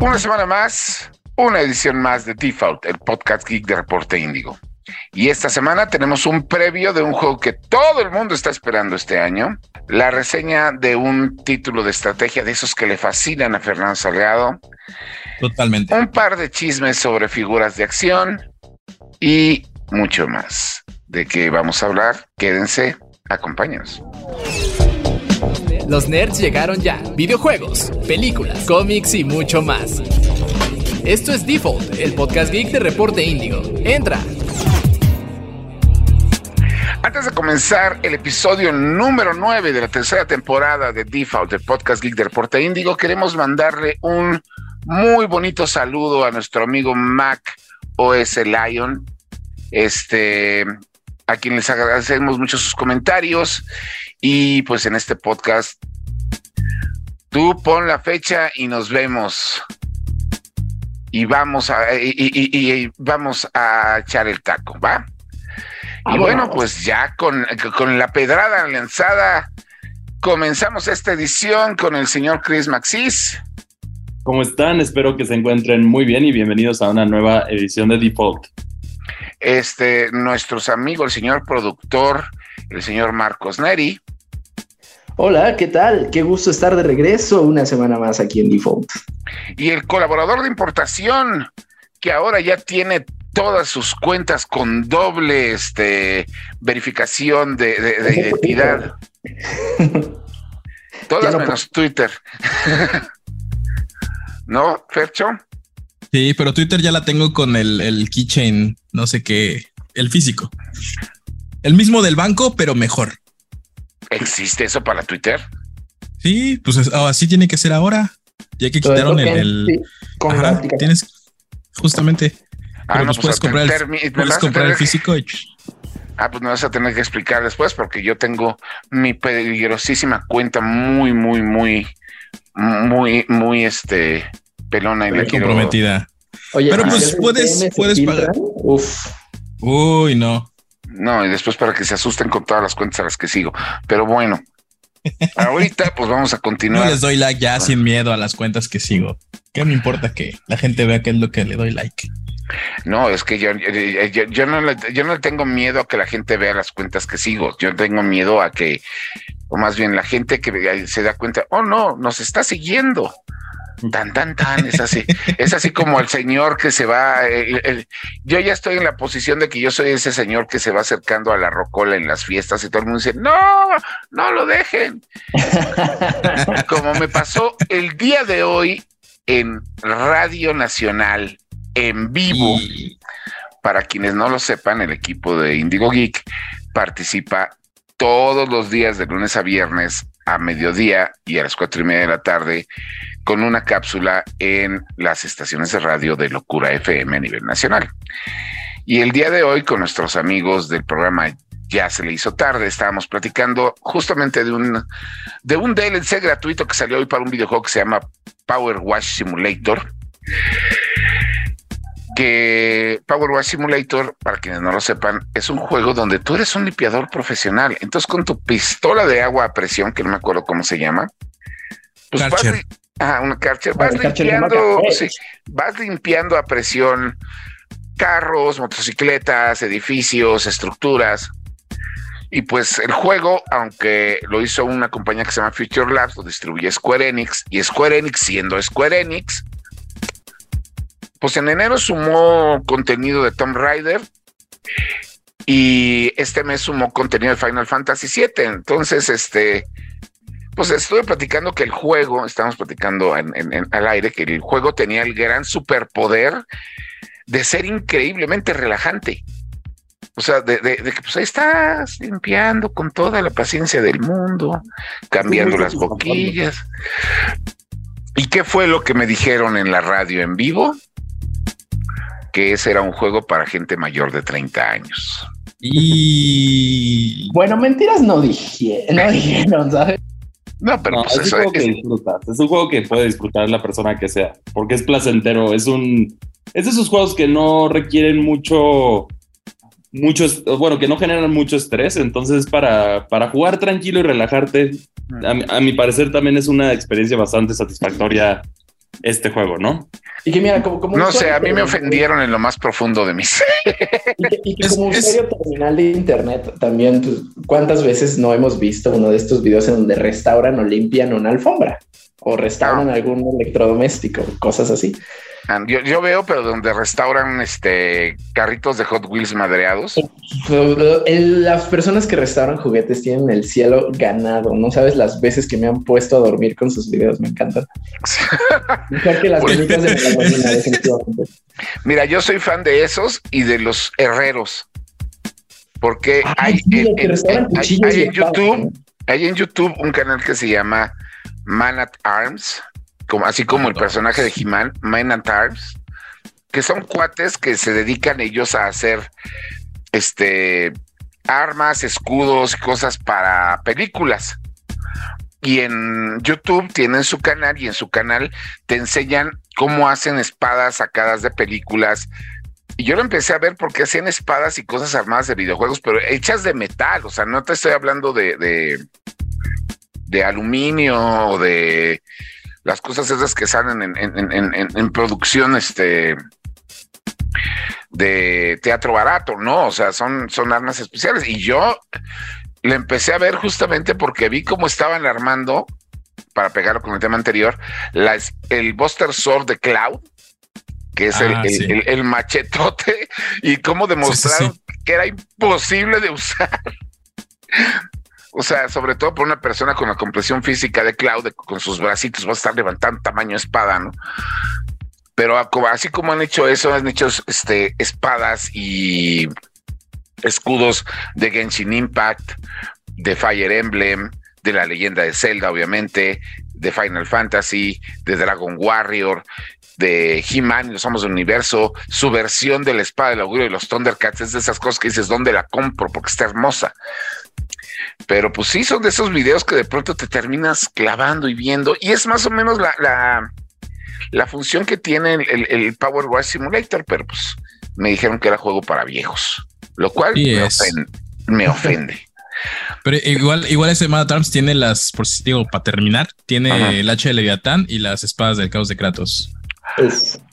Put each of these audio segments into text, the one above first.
Una semana más, una edición más de Default, el podcast geek de Reporte Índigo. Y esta semana tenemos un previo de un juego que todo el mundo está esperando este año, la reseña de un título de estrategia de esos que le fascinan a Fernando Salgado. Totalmente. Un par de chismes sobre figuras de acción y mucho más. ¿De qué vamos a hablar? Quédense, acompáñenos. Los nerds llegaron ya. Videojuegos, películas, cómics y mucho más. Esto es Default, el podcast geek de Reporte Índigo. Entra. Antes de comenzar el episodio número 9 de la tercera temporada de Default, el podcast geek de Reporte Índigo, queremos mandarle un muy bonito saludo a nuestro amigo Mac OS Lion, este, a quien les agradecemos mucho sus comentarios y pues en este podcast, tú pon la fecha y nos vemos. Y vamos a, y, vamos a echar el taco, ¿va? Y bueno, pues ya con, con la pedrada lanzada, comenzamos esta edición con el señor Chris Maxis. ¿Cómo están? Espero que se encuentren muy bien y bienvenidos a una nueva edición de Default. Este, nuestros amigos, el señor productor, el señor Marcos Neri. Hola, ¿qué tal? Qué gusto estar de regreso una semana más aquí en Default. Y el colaborador de importación, que ahora ya tiene todas sus cuentas con doble este, verificación de, identidad. todas menos Twitter. ¿No, Fercho? Sí, pero Twitter ya la tengo con el, el keychain, no sé qué, el físico. El mismo del banco, pero mejor. ¿Existe eso para Twitter? Sí, pues así tiene que ser ahora. Ya que quitaron el. tienes justamente. Ah, no, pues puedes comprar, el, puedes comprar el físico. Ah, pues me vas a tener que explicar después porque yo tengo mi peligrosísima cuenta muy, muy, muy, muy, muy, este, pelona y la comprometida. Oye, pero pues puedes, puedes pagar. Uf. Uy, no. No, y después para que se asusten con todas las cuentas a las que sigo. Pero bueno, ahorita pues vamos a continuar. No les doy like ya sin miedo a las cuentas que sigo. ¿Qué me importa que la gente vea qué es lo que le doy like? No, es que yo, yo, no le, yo no tengo miedo a que la gente vea las cuentas que sigo. Yo tengo miedo a que, o más bien la gente que se da cuenta, oh no, nos está siguiendo. Tan, tan, tan, es así. es así como el señor que se va. yo ya estoy en la posición de que yo soy ese señor que se va acercando a la rocola en las fiestas y todo el mundo dice: No, no lo dejen. como me pasó el día de hoy en Radio Nacional, en vivo. Para quienes no lo sepan, el equipo de Indigo Geek participa todos los días de lunes a viernes a mediodía y a las cuatro y media de la tarde con una cápsula en las estaciones de radio de Locura FM a nivel nacional. Y el día de hoy, con nuestros amigos del programa Ya se le hizo tarde, estábamos platicando justamente de un, de un DLC gratuito que salió hoy para un videojuego que se llama Power Wash Simulator. Que Power Wash Simulator, para quienes no lo sepan, es un juego donde tú eres un limpiador profesional. Entonces, con tu pistola de agua a presión, que no me acuerdo cómo se llama, pues Ah, una Karcher. Vas limpiando, sí, vas limpiando a presión carros, motocicletas, edificios, estructuras. Y pues el juego, aunque lo hizo una compañía que se llama Future Labs, lo distribuye Square Enix, y Square Enix siendo Square Enix, pues en enero sumó contenido de Tomb Raider y este mes sumó contenido de Final Fantasy VII. Entonces, este, pues estuve platicando que el juego, estamos platicando en, al aire, que el juego tenía el gran superpoder de ser increíblemente relajante. O sea, de, que pues ahí estás limpiando con toda la paciencia del mundo, cambiando las boquillas. ¿Y qué fue lo que me dijeron en la radio en vivo? Que ese era un juego para gente mayor de 30 años. Y bueno, mentiras no dije, no dijeron, ¿sabes? No, pero pues es un juego que disfrutas. Es un juego que puede disfrutar la persona que sea, porque es placentero. Es un. Es de esos juegos que no requieren mucho. Mucho, bueno, que no generan mucho estrés, entonces para, para jugar tranquilo y relajarte, a, mi parecer también es una experiencia bastante satisfactoria este juego, ¿no? Y que mira, como, no sé, a mí me ofendieron en lo más profundo de mis. y que, como usuario terminal de internet, también, pues, ¿cuántas veces no hemos visto uno de estos videos en donde restauran o limpian una alfombra? O restauran algún electrodoméstico, cosas así. Yo, veo, pero donde restauran este carritos de Hot Wheels madreados. las personas que restauran juguetes tienen el cielo ganado. No sabes las veces que me han puesto a dormir con sus videos. Me encantan. Mejor que las de Mira, yo soy fan de esos y de los herreros. Porque hay, en, YouTube, hay en YouTube un canal que se llama Man at Arms como, así como el personaje de He-Man, Man and Arms, que son cuates que se dedican ellos a hacer este armas, escudos, cosas para películas. Y en YouTube tienen su canal y en su canal te enseñan cómo hacen espadas sacadas de películas. Y yo lo empecé a ver porque hacían espadas y cosas armadas de videojuegos, pero hechas de metal. O sea, no te estoy hablando de, de, de aluminio o de las cosas esas que salen en, producción este de teatro barato, ¿no? O sea, son, son armas especiales. Y yo le empecé a ver justamente porque vi cómo estaban armando, para pegarlo con el tema anterior, la, el Buster Sword de Cloud, que es el, ah, machetote, y cómo demostraron que era imposible de usar. O sea, sobre todo por una persona con la compresión física de Cloud, con sus bracitos, va a estar levantando tamaño espada, ¿no? Pero así como han hecho eso, han hecho este, espadas y escudos de Genshin Impact, de Fire Emblem, de la leyenda de Zelda, obviamente, de Final Fantasy, de Dragon Warrior, de He-Man, los Somos del Universo, su versión de la espada del augurio y los Thundercats, es de esas cosas que dices, ¿dónde la compro? Porque está hermosa. Pero pues sí, son de esos videos que de pronto te terminas clavando y viendo. Y es más o menos la, la, función que tiene el, Power Wash Simulator, pero pues me dijeron que era juego para viejos, lo cual me, ofende, Pero igual, igual ese Mad Arms tiene las, por si digo, para terminar, tiene el H de Leviatán y las espadas del caos de Kratos.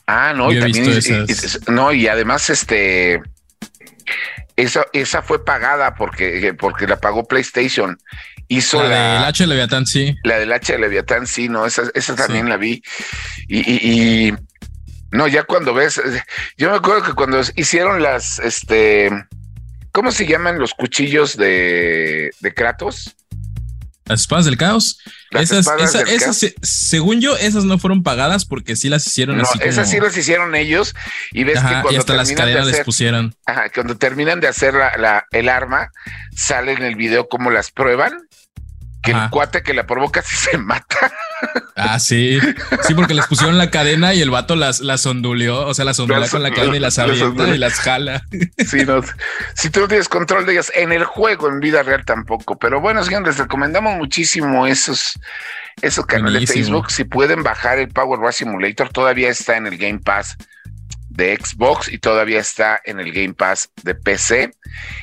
Ah, no, y también, no, y además, este esa, esa fue pagada porque, porque la pagó PlayStation. Hizo la, del H de Leviatán, sí. La del H de Leviatán, sí, no, esa, esa también la vi. Y, no, ya cuando ves, yo me acuerdo que cuando hicieron las, este, ¿cómo se llaman los cuchillos de, de Kratos? Las espadas del caos. esas, según yo, esas no fueron pagadas porque sí las hicieron no, Esas sí las hicieron ellos y ves que cuando y hasta las cadenas les pusieron. Ajá, cuando terminan de hacer la, el arma, sale en el video cómo las prueban que el cuate que la provoca si se mata. Ah, sí. Sí, porque les pusieron la cadena y el vato las, las onduleó. O sea, las ondulea con la cadena y las avienta y las jala. Sí, no. Si tú no tienes control de ellas en el juego, en vida real tampoco. Pero bueno, señores, les recomendamos muchísimo esos, esos canales de Facebook. Si pueden bajar el Power Wash Simulator, todavía está en el Game Pass de Xbox y todavía está en el Game Pass de PC.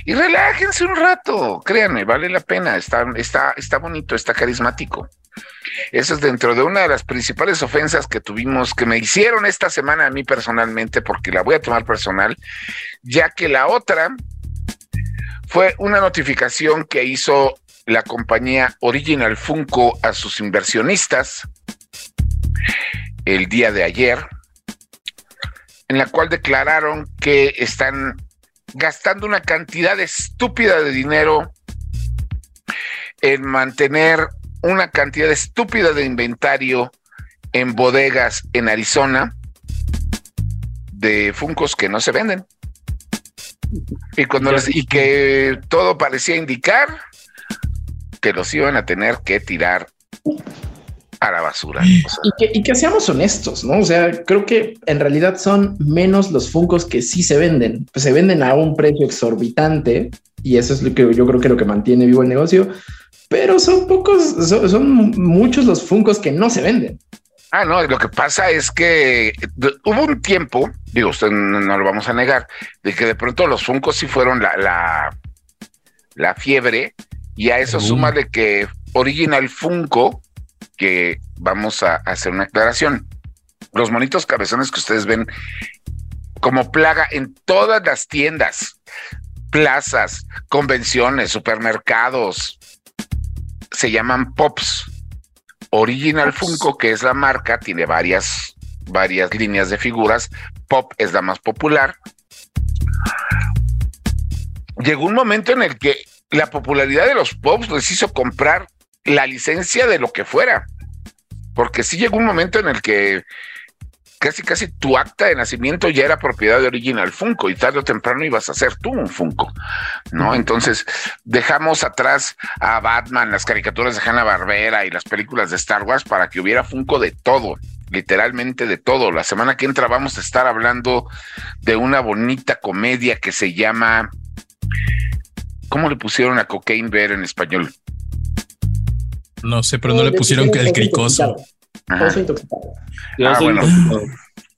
Y relájense un rato, créanme, vale la pena, está, está, está bonito, está carismático. Eso es dentro de una de las principales ofensas que tuvimos, que me hicieron esta semana a mí personalmente, porque la voy a tomar personal, ya que la otra fue una notificación que hizo la compañía Original Funko a sus inversionistas el día de ayer, en la cual declararon que están gastando una cantidad estúpida de dinero en mantener una cantidad estúpida de inventario en bodegas en Arizona de Funcos que no se venden. Y, cuando y que todo parecía indicar que los iban a tener que tirar a la basura. Y, que, seamos honestos, ¿no? O sea, creo que en realidad son menos los Funcos que sí se venden. Pues se venden a un precio exorbitante y eso es lo que yo creo que lo que mantiene vivo el negocio. Pero son pocos, son, muchos los Funcos que no se venden. Ah, no, lo que pasa es que hubo un tiempo, digo, usted no, lo vamos a negar, de que de pronto los Funcos sí fueron la, la, la fiebre, y a eso suma de que Original Funko que vamos a hacer una aclaración. los monitos cabezones que ustedes ven como plaga en todas las tiendas, plazas, convenciones, supermercados, se llaman Pops. Original Funko, que es la marca, tiene varias, varias líneas de figuras. Pop es la más popular. Llegó un momento en el que la popularidad de los Pops les hizo comprar la licencia de lo que fuera. Porque sí llegó un momento en el que casi casi tu acta de nacimiento ya era propiedad de Original Funko y tarde o temprano ibas a ser tú un Funko, ¿no? Entonces dejamos atrás a Batman, las caricaturas de Hanna Barbera y las películas de Star Wars para que hubiera Funko de todo, literalmente de todo. La semana que entra vamos a estar hablando de una bonita comedia que se llama ¿Cómo le pusieron a Cocaine Bear en español? No sé, pero no le pusieron que el cricoso. Oso intoxicado. Ah,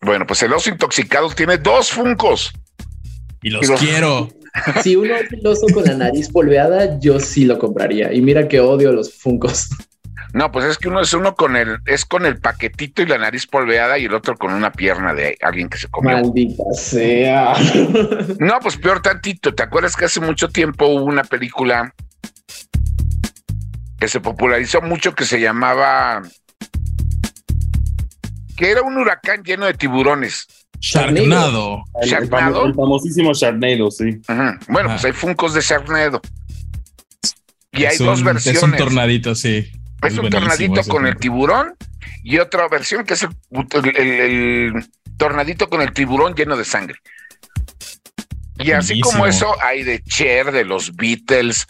bueno. pues el oso intoxicado tiene dos funcos. Y los, quiero. Si uno es el oso con la nariz polveada, yo sí lo compraría. Y mira que odio los funcos. No, pues es que uno es uno con el, es con el paquetito y la nariz polveada y el otro con una pierna de alguien que se comió. Maldita sea. No, pues peor tantito. ¿Te acuerdas que hace mucho tiempo hubo una película que se popularizó mucho que se llamaba que era un huracán lleno de tiburones. Sharknado. El, famosísimo Sharknado, sí. Bueno, pues hay funcos de Sharknado. Y hay dos versiones. Es un tornadito, sí. Es, un tornadito con el tiburón y otra versión que es el, tornadito con el tiburón lleno de sangre. Y así como eso, hay de Cher, de los Beatles.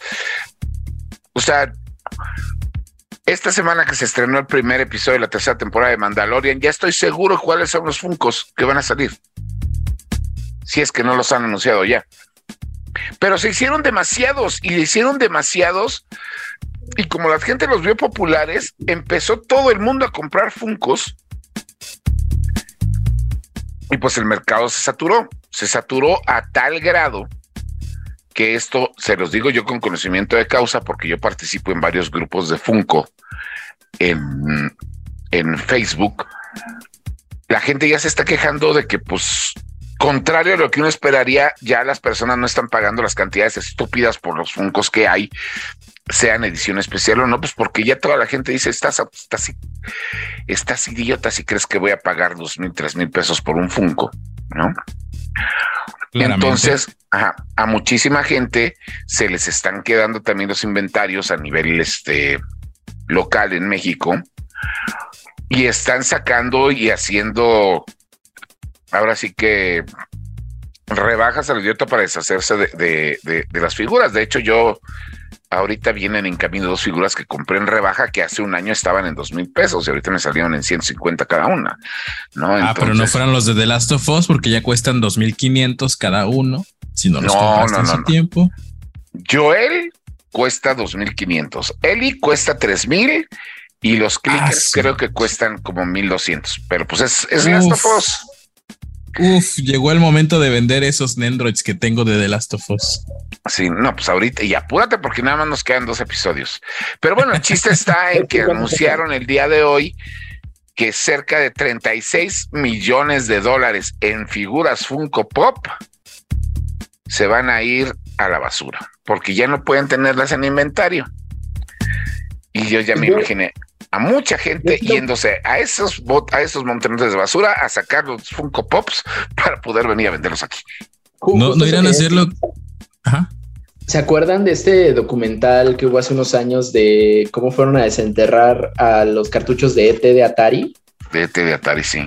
O sea, esta semana que se estrenó el primer episodio de la tercera temporada de Mandalorian, ya estoy seguro cuáles son los Funcos que van a salir. Si es que no los han anunciado ya. Pero se hicieron demasiados y le hicieron demasiados. Y como la gente los vio populares, empezó todo el mundo a comprar Funcos. Y pues el mercado se saturó. Se saturó a tal grado que esto se los digo yo con conocimiento de causa porque yo participo en varios grupos de Funko en, en Facebook. La gente ya se está quejando de que, pues, contrario a lo que uno esperaría, ya las personas no están pagando las cantidades estúpidas por los Funcos que hay, sean edición especial o no, pues porque ya toda la gente dice, estás, estás, estás idiota si crees que voy a pagar dos mil, tres mil pesos por un Funko, ¿no? Entonces, a muchísima gente se les están quedando también los inventarios a nivel este, local en México y están sacando y haciendo, ahora sí que rebajas al idiota para deshacerse de, de, las figuras. De hecho, yo ahorita vienen en camino dos figuras que compré en rebaja que hace un año estaban en dos mil pesos y ahorita me salieron en 150 cada una. ¿no? ah, pero no fueran los de The Last of Us porque ya cuestan 2500 cada uno. Si no los no, no, no, tiempo. Joel cuesta 2500, Eli cuesta 3000 y los clickers ah, creo que cuestan como 1200, pero pues es, es Last of Us. Uf, llegó el momento de vender esos Nendroids que tengo de The Last of Us. Sí, no, pues ahorita y apúrate porque nada más nos quedan dos episodios. Pero bueno, el chiste está en que anunciaron el día de hoy que cerca de 36 millones de dólares en figuras Funko Pop se van a ir a la basura porque ya no pueden tenerlas en inventario. Y yo ya me imaginé a mucha gente yéndose a esos a esos montones de basura a sacar los Funko Pops para poder venir a venderlos aquí. No, no irán a hacerlo. ¿Se acuerdan de este documental que hubo hace unos años de cómo fueron a desenterrar a los cartuchos de ET de Atari? De ET de Atari, sí.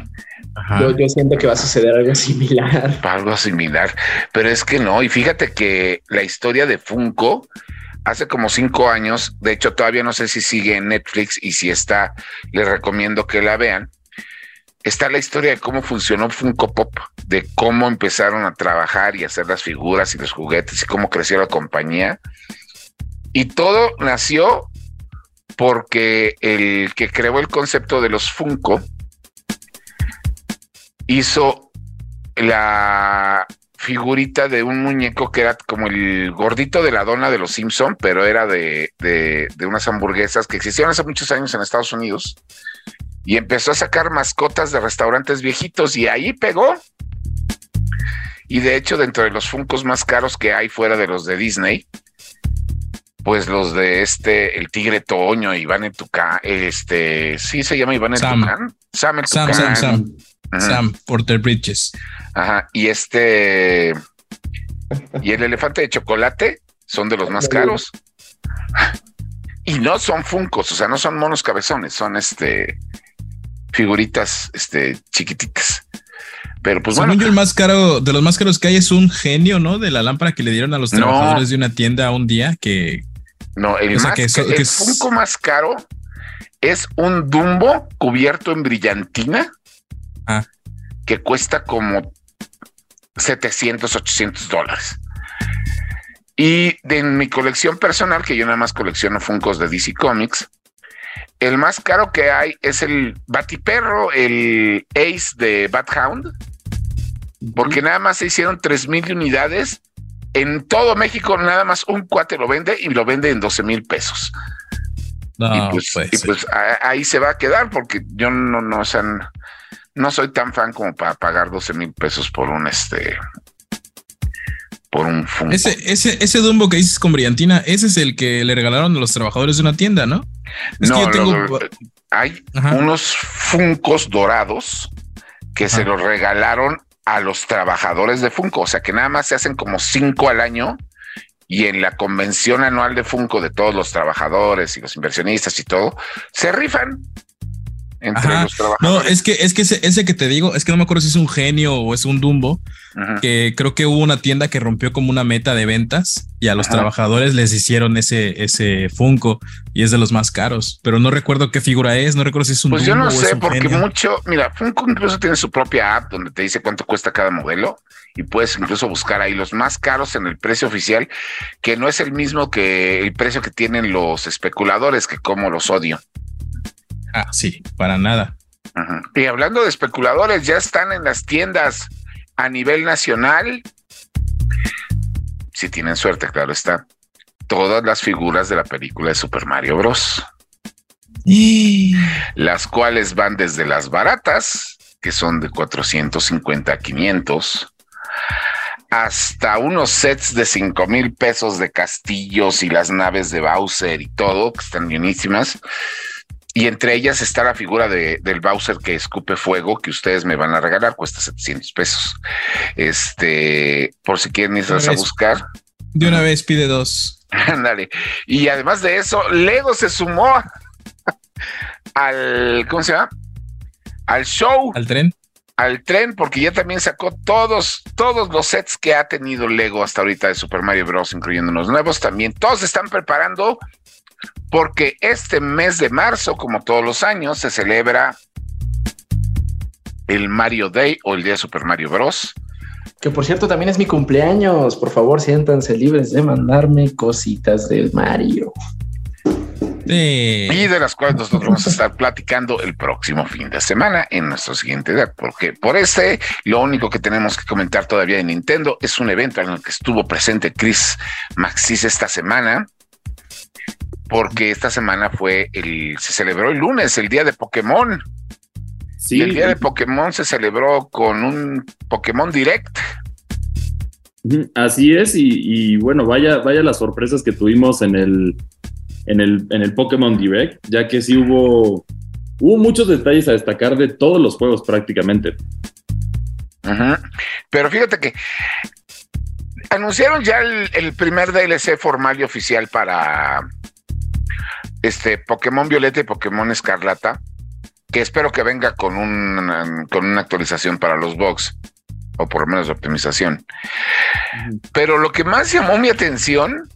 Yo, siento que va a suceder algo similar. Algo similar, pero es que no. Y fíjate que la historia de Funko hace como cinco años, de hecho todavía no sé si sigue en Netflix y si está, les recomiendo que la vean. Está la historia de cómo funcionó Funko Pop, de cómo empezaron a trabajar y hacer las figuras y los juguetes y cómo creció la compañía. Y todo nació porque el que creó el concepto de los Funko hizo la figurita de un muñeco que era como el gordito de la dona de los Simpson, pero era de, de, unas hamburguesas que existieron hace muchos años en Estados Unidos y empezó a sacar mascotas de restaurantes viejitos y ahí pegó. Y de hecho, dentro de los Funcos más caros que hay fuera de los de Disney, pues los de este, el Tigre Toño, Iván en Tucán, este, sí se llama Iván en Sam. Tucán. Sam Sam, Sam, Sam. Sam, Porter Bridges. Ajá, y este, y el elefante de chocolate son de los más caros. Y no son funcos, o sea, no son monos cabezones, son este figuritas este chiquititas. Pero pues bueno. el más caro, de los más caros que hay es un genio, ¿no? De la lámpara que le dieron a los trabajadores de una tienda un día que. No, el, más, el Funko más caro es un Dumbo cubierto en brillantina ah. que cuesta como 700, 800 dólares. Y de mi colección personal, que yo nada más colecciono Funcos de DC Comics, el más caro que hay es el Batiperro, el Ace de Bathound, porque nada más se hicieron 3 mil unidades. En todo México, nada más un cuate lo vende y lo vende en 12 mil pesos. y pues, pues ahí se va a quedar porque yo no, no, no soy tan fan como para pagar 12 mil pesos por un este por un Funko. Ese, ese, ese Dumbo que dices con brillantina, ese es el que le regalaron a los trabajadores de una tienda, ¿no? no, hay unos Funcos dorados que se los regalaron a los trabajadores de Funko, o sea que nada más se hacen como cinco al año y en la convención anual de Funko de todos los trabajadores y los inversionistas y todo, se rifan entre los trabajadores. No, es que, es que ese, que te digo, es que no me acuerdo si es un genio o es un Dumbo, que creo que hubo una tienda que rompió como una meta de ventas y a los trabajadores les hicieron ese, ese Funko y es de los más caros, pero no recuerdo qué figura es, no recuerdo si es un Pues yo no sé, porque mucho, mira, Funko incluso tiene su propia app donde te dice cuánto cuesta cada modelo y puedes incluso buscar ahí los más caros en el precio oficial, que no es el mismo que el precio que tienen los especuladores, que como los odio. Ah, sí, para nada. Y hablando de especuladores, ya están en las tiendas a nivel nacional. Si tienen suerte, claro está. Todas las figuras de la película de Super Mario Bros. Y... Las cuales van desde las baratas, que son de 450 a 500, hasta unos sets de 5 mil pesos de castillos y las naves de Bowser y todo, que están bienísimas y entre ellas está la figura de, del Bowser que escupe fuego que ustedes me van a regalar, cuesta 700 pesos. Este, por si quieren irse a buscar. De una vez pide dos. Ándale. y además de eso, Lego se sumó al, ¿cómo se llama? Al show. Al tren. Al tren, porque ya también sacó todos, todos los sets que ha tenido Lego hasta ahorita de Super Mario Bros., incluyendo los nuevos también. Todos están preparando porque este mes de marzo, como todos los años, se celebra el Mario Day o el Día de Super Mario Bros. Que por cierto también es mi cumpleaños. Por favor, siéntanse libres de mandarme cositas del Mario. Y de las cuales nosotros vamos a estar platicando el próximo fin de semana en nuestro siguiente edad, porque por este, lo único que tenemos que comentar todavía de Nintendo es un evento en el que estuvo presente Chris Maxis esta semana, porque esta semana fue el, se celebró el lunes, el día de Pokémon. Sí. el día de Pokémon se celebró con un Pokémon Direct. Así es, y, bueno, vaya, vaya las sorpresas que tuvimos en el, en el, en el Pokémon Direct, ya que sí hubo, hubo muchos detalles a destacar de todos los juegos prácticamente. Pero fíjate que anunciaron ya el, primer DLC formal y oficial para este Pokémon Violeta y Pokémon Escarlata, que espero que venga con, un, con una actualización para los bugs, o por lo menos optimización. Pero lo que más llamó mi atención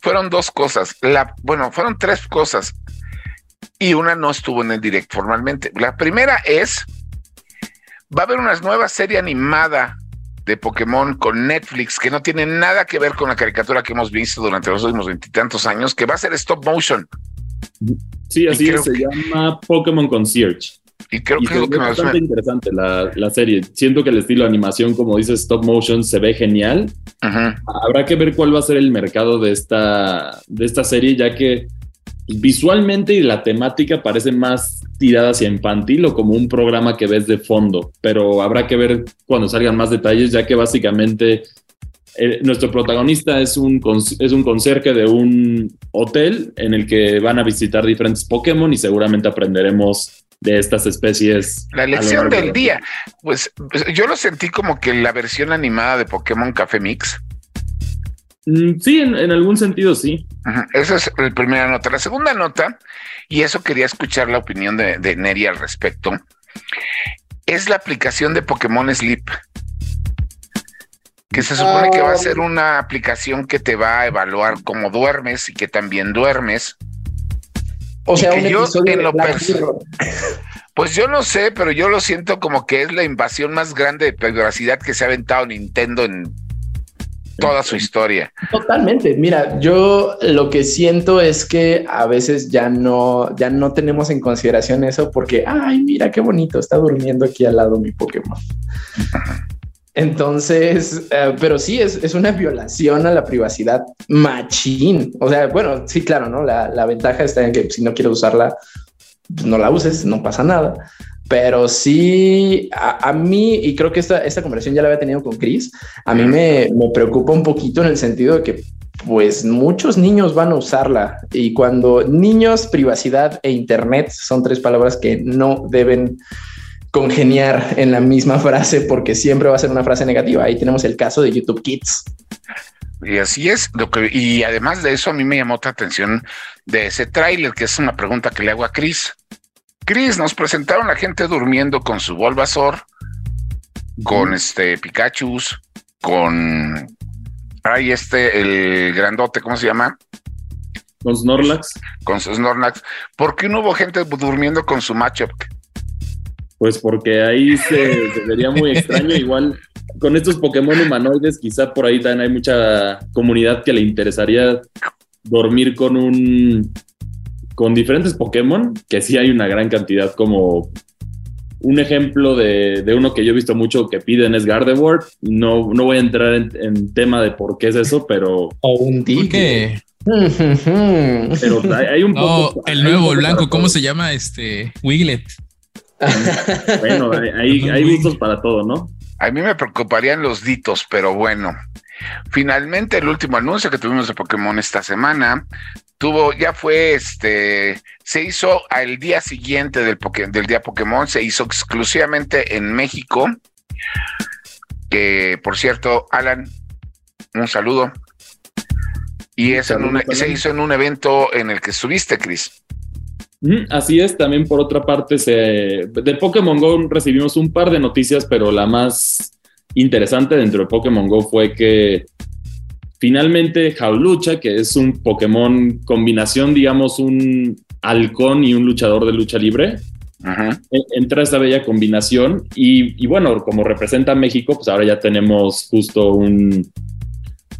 fueron dos cosas. La, bueno, fueron tres cosas. Y una no estuvo en el direct formalmente. La primera es, va a haber una nueva serie animada de Pokémon con Netflix que no tiene nada que ver con la caricatura que hemos visto durante los últimos veintitantos años, que va a ser stop motion. Sí, así es, se llama Pokémon Concierge. Y creo que es lo que más bastante interesante la, la, serie. Siento que el estilo de animación, como dice stop motion, se ve genial. Habrá que ver cuál va a ser el mercado de esta, de esta serie, ya que visualmente y la temática parece más tirada hacia infantil o como un programa que ves de fondo, pero habrá que ver cuando salgan más detalles, ya que básicamente eh, nuestro protagonista es un, es un conserje de un hotel en el que van a visitar diferentes Pokémon y seguramente aprenderemos de estas especies. La lección del día. Pues, pues, yo lo sentí como que la versión animada de Pokémon Café Mix. Mm, sí, en, algún sentido sí. Esa es la primera nota. La segunda nota, y eso quería escuchar la opinión de, de Neri al respecto, es la aplicación de Pokémon Sleep que se supone que va a ah. ser una aplicación que te va a evaluar cómo duermes y que también duermes. O sea, yo en lo Pues yo no sé, pero yo lo siento como que es la invasión más grande de privacidad que se ha aventado Nintendo en toda su historia. Totalmente. Mira, yo lo que siento es que a veces ya no, ya no tenemos en consideración eso porque, ay, mira qué bonito, está durmiendo aquí al lado mi Pokémon. Entonces, eh, pero sí, es, una violación a la privacidad machín. O sea, bueno, sí, claro, ¿no? La, ventaja está en que si no quieres usarla, pues no la uses, no pasa nada. Pero sí, a, mí, y creo que esta, esta conversación ya la había tenido con Chris, a mí me, me preocupa un poquito en el sentido de que pues muchos niños van a usarla y cuando niños, privacidad e internet son tres palabras que no deben congeniar en la misma frase porque siempre va a ser una frase negativa. Ahí tenemos el caso de YouTube Kids. Y así es, lo que, y además de eso a mí me llamó otra atención de ese tráiler, que es una pregunta que le hago a Chris. Chris, nos presentaron a gente durmiendo con su Bulbasaur, con este Pikachu, con ahí este, el grandote, ¿cómo se llama? Con Snorlax. Con Snorlax. ¿Por qué no hubo gente durmiendo con su matchup? Pues porque ahí se, vería muy extraño. Igual con estos Pokémon humanoides, quizá por ahí también hay mucha comunidad que le interesaría dormir con un con diferentes Pokémon, que sí hay una gran cantidad, como un ejemplo de, uno que yo he visto mucho que piden es Gardevoir. No, no voy a entrar en, tema de por qué es eso, pero. O un qué? Pero hay, un poco. El nuevo blanco, ¿cómo se llama? Este Wiglet bueno, hay, hay gustos para todo, ¿no? A mí me preocuparían los ditos, pero bueno. Finalmente, el último anuncio que tuvimos de Pokémon esta semana tuvo, ya fue este, se hizo al día siguiente del, del día Pokémon, se hizo exclusivamente en México. Que por cierto, Alan, un saludo. Y es se hizo en un evento en el que estuviste, Chris. Así es, también por otra parte, se, de Pokémon Go recibimos un par de noticias, pero la más interesante dentro de Pokémon Go fue que finalmente Jaulucha, que es un Pokémon combinación, digamos, un halcón y un luchador de lucha libre, e, entra esta bella combinación y, y, bueno, como representa México, pues ahora ya tenemos justo un,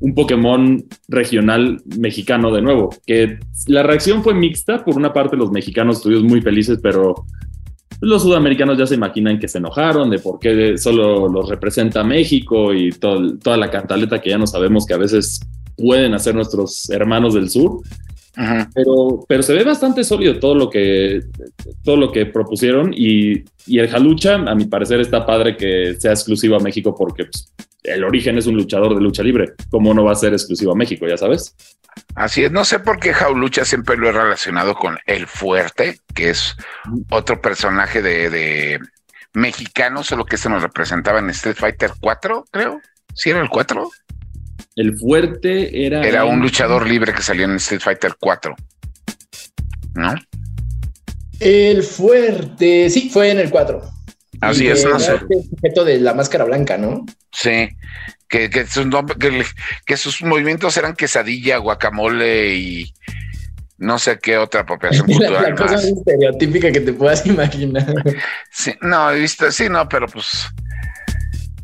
un Pokémon regional mexicano de nuevo, que la reacción fue mixta, por una parte los mexicanos estuvimos muy felices, pero los sudamericanos ya se imaginan que se enojaron de por qué solo los representa México y toda la cantaleta que ya no sabemos que a veces pueden hacer nuestros hermanos del sur. Pero, pero se ve bastante sólido todo lo que, todo lo que propusieron y, y el Jalucha, a mi parecer, está padre que sea exclusivo a México porque pues, el origen es un luchador de lucha libre. ¿Cómo no va a ser exclusivo a México? Ya sabes. Así es, no sé por qué Jaulucha siempre lo he relacionado con El Fuerte, que es otro personaje de, mexicano, solo que se nos representaba en Street Fighter 4, creo. ¿Sí era el 4? El Fuerte era... Era un luchador libre que salió en Street Fighter 4. ¿No? El Fuerte, sí, fue en el 4. Así es, no sé. sujeto de la máscara blanca, ¿no? Sí, que, que, sus, que, sus movimientos eran quesadilla, guacamole y no sé qué otra apropiación cultural. La, cosa más. estereotípica que te puedas imaginar. Sí, no, he visto, sí, no, pero pues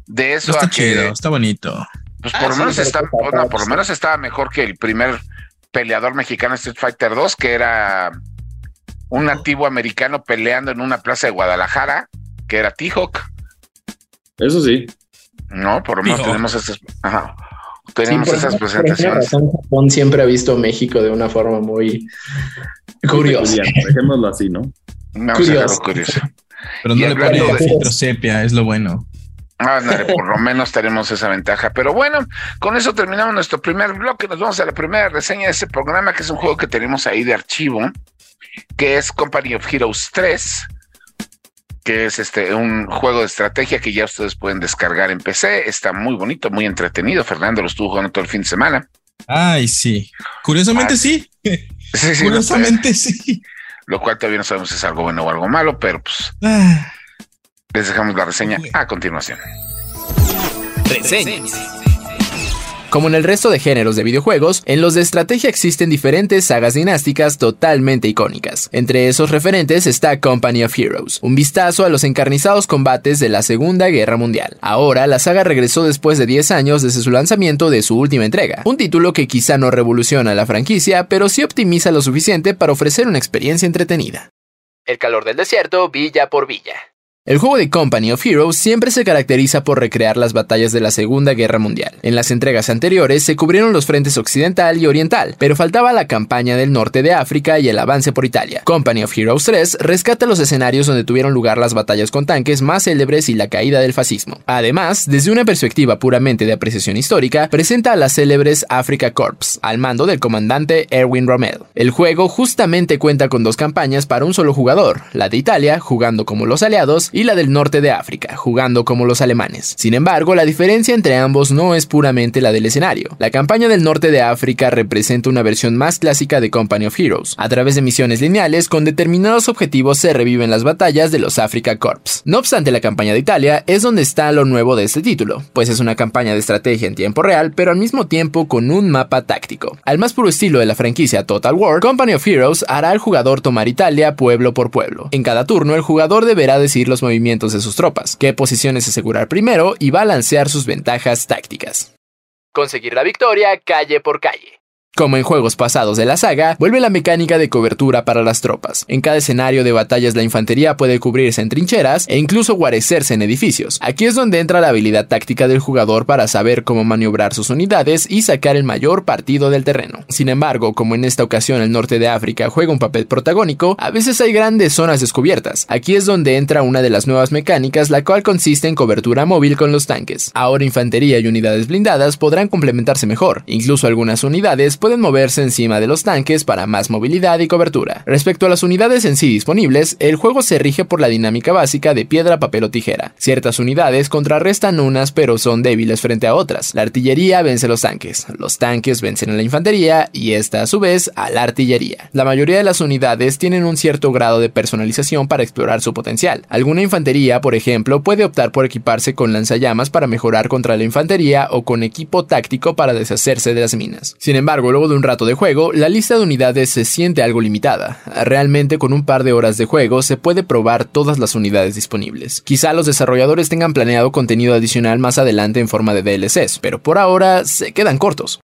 de eso está chido, está bonito. Pues por lo ah, menos está, por lo menos estaba mejor que el primer peleador mexicano Street Fighter 2, que era un nativo americano peleando en una plaza de Guadalajara que era T-Hawk. Eso sí. No, por lo menos tenemos esas, tenemos esas presentaciones. Japón siempre ha visto México de una forma muy, Curioso. Dejémoslo así, ¿no? curioso. curioso. Pero no le ponen filtro sepia, es lo bueno. Ah, por lo menos tenemos esa ventaja. Pero bueno, con eso terminamos nuestro primer bloque. Nos vamos a la primera reseña de este programa, que es un juego que tenemos ahí de archivo, que es Company of Heroes 3, que es este un juego de estrategia que ya ustedes pueden descargar en PC. Está muy bonito, muy entretenido. Fernando lo estuvo jugando todo el fin de semana. Ay, sí. Curiosamente ah, sí. Curiosamente sí. Lo cual todavía no sabemos si es algo bueno o algo malo, pero pues ah. Les dejamos la reseña a continuación. Reseñas. Como en el resto de géneros de videojuegos, en los de estrategia existen diferentes sagas dinásticas totalmente icónicas. Entre esos referentes está Company of Heroes, un vistazo a los encarnizados combates de la Segunda Guerra Mundial. Ahora, la saga regresó después de 10 años desde su lanzamiento de su última entrega, un título que quizá no revoluciona la franquicia, pero sí optimiza lo suficiente para ofrecer una experiencia entretenida. El calor del desierto, villa por villa. El juego de Company of Heroes siempre se caracteriza por recrear las batallas de la Segunda Guerra Mundial. En las entregas anteriores se cubrieron los frentes occidental y oriental, pero faltaba la campaña del norte de África y el avance por Italia. Company of Heroes 3 rescata los escenarios donde tuvieron lugar las batallas con tanques más célebres y la caída del fascismo. Además, desde una perspectiva puramente de apreciación histórica, presenta a las célebres Africa Corps, al mando del comandante Erwin Rommel. El juego justamente cuenta con dos campañas para un solo jugador, la de Italia, jugando como los aliados, y la del norte de África, jugando como los alemanes. Sin embargo, la diferencia entre ambos no es puramente la del escenario. La campaña del norte de África representa una versión más clásica de Company of Heroes. A través de misiones lineales, con determinados objetivos se reviven las batallas de los Africa Corps. No obstante, la campaña de Italia es donde está lo nuevo de este título, pues es una campaña de estrategia en tiempo real, pero al mismo tiempo con un mapa táctico. Al más puro estilo de la franquicia Total War, Company of Heroes hará al jugador tomar Italia pueblo por pueblo. En cada turno, el jugador deberá decir los movimientos de sus tropas, qué posiciones asegurar primero y balancear sus ventajas tácticas. Conseguir la victoria calle por calle. Como en juegos pasados de la saga, vuelve la mecánica de cobertura para las tropas. En cada escenario de batallas la infantería puede cubrirse en trincheras e incluso guarecerse en edificios. Aquí es donde entra la habilidad táctica del jugador para saber cómo maniobrar sus unidades y sacar el mayor partido del terreno. Sin embargo, como en esta ocasión el norte de África juega un papel protagónico, a veces hay grandes zonas descubiertas. Aquí es donde entra una de las nuevas mecánicas, la cual consiste en cobertura móvil con los tanques. Ahora infantería y unidades blindadas podrán complementarse mejor. Incluso algunas unidades pueden moverse encima de los tanques para más movilidad y cobertura. Respecto a las unidades en sí disponibles, el juego se rige por la dinámica básica de piedra, papel o tijera. Ciertas unidades contrarrestan unas pero son débiles frente a otras. La artillería vence a los tanques, los tanques vencen a la infantería y esta a su vez a la artillería. La mayoría de las unidades tienen un cierto grado de personalización para explorar su potencial. Alguna infantería, por ejemplo, puede optar por equiparse con lanzallamas para mejorar contra la infantería o con equipo táctico para deshacerse de las minas. Sin embargo, luego de un rato de juego, la lista de unidades se siente algo limitada. Realmente con un par de horas de juego se puede probar todas las unidades disponibles. Quizá los desarrolladores tengan planeado contenido adicional más adelante en forma de DLCs, pero por ahora se quedan cortos.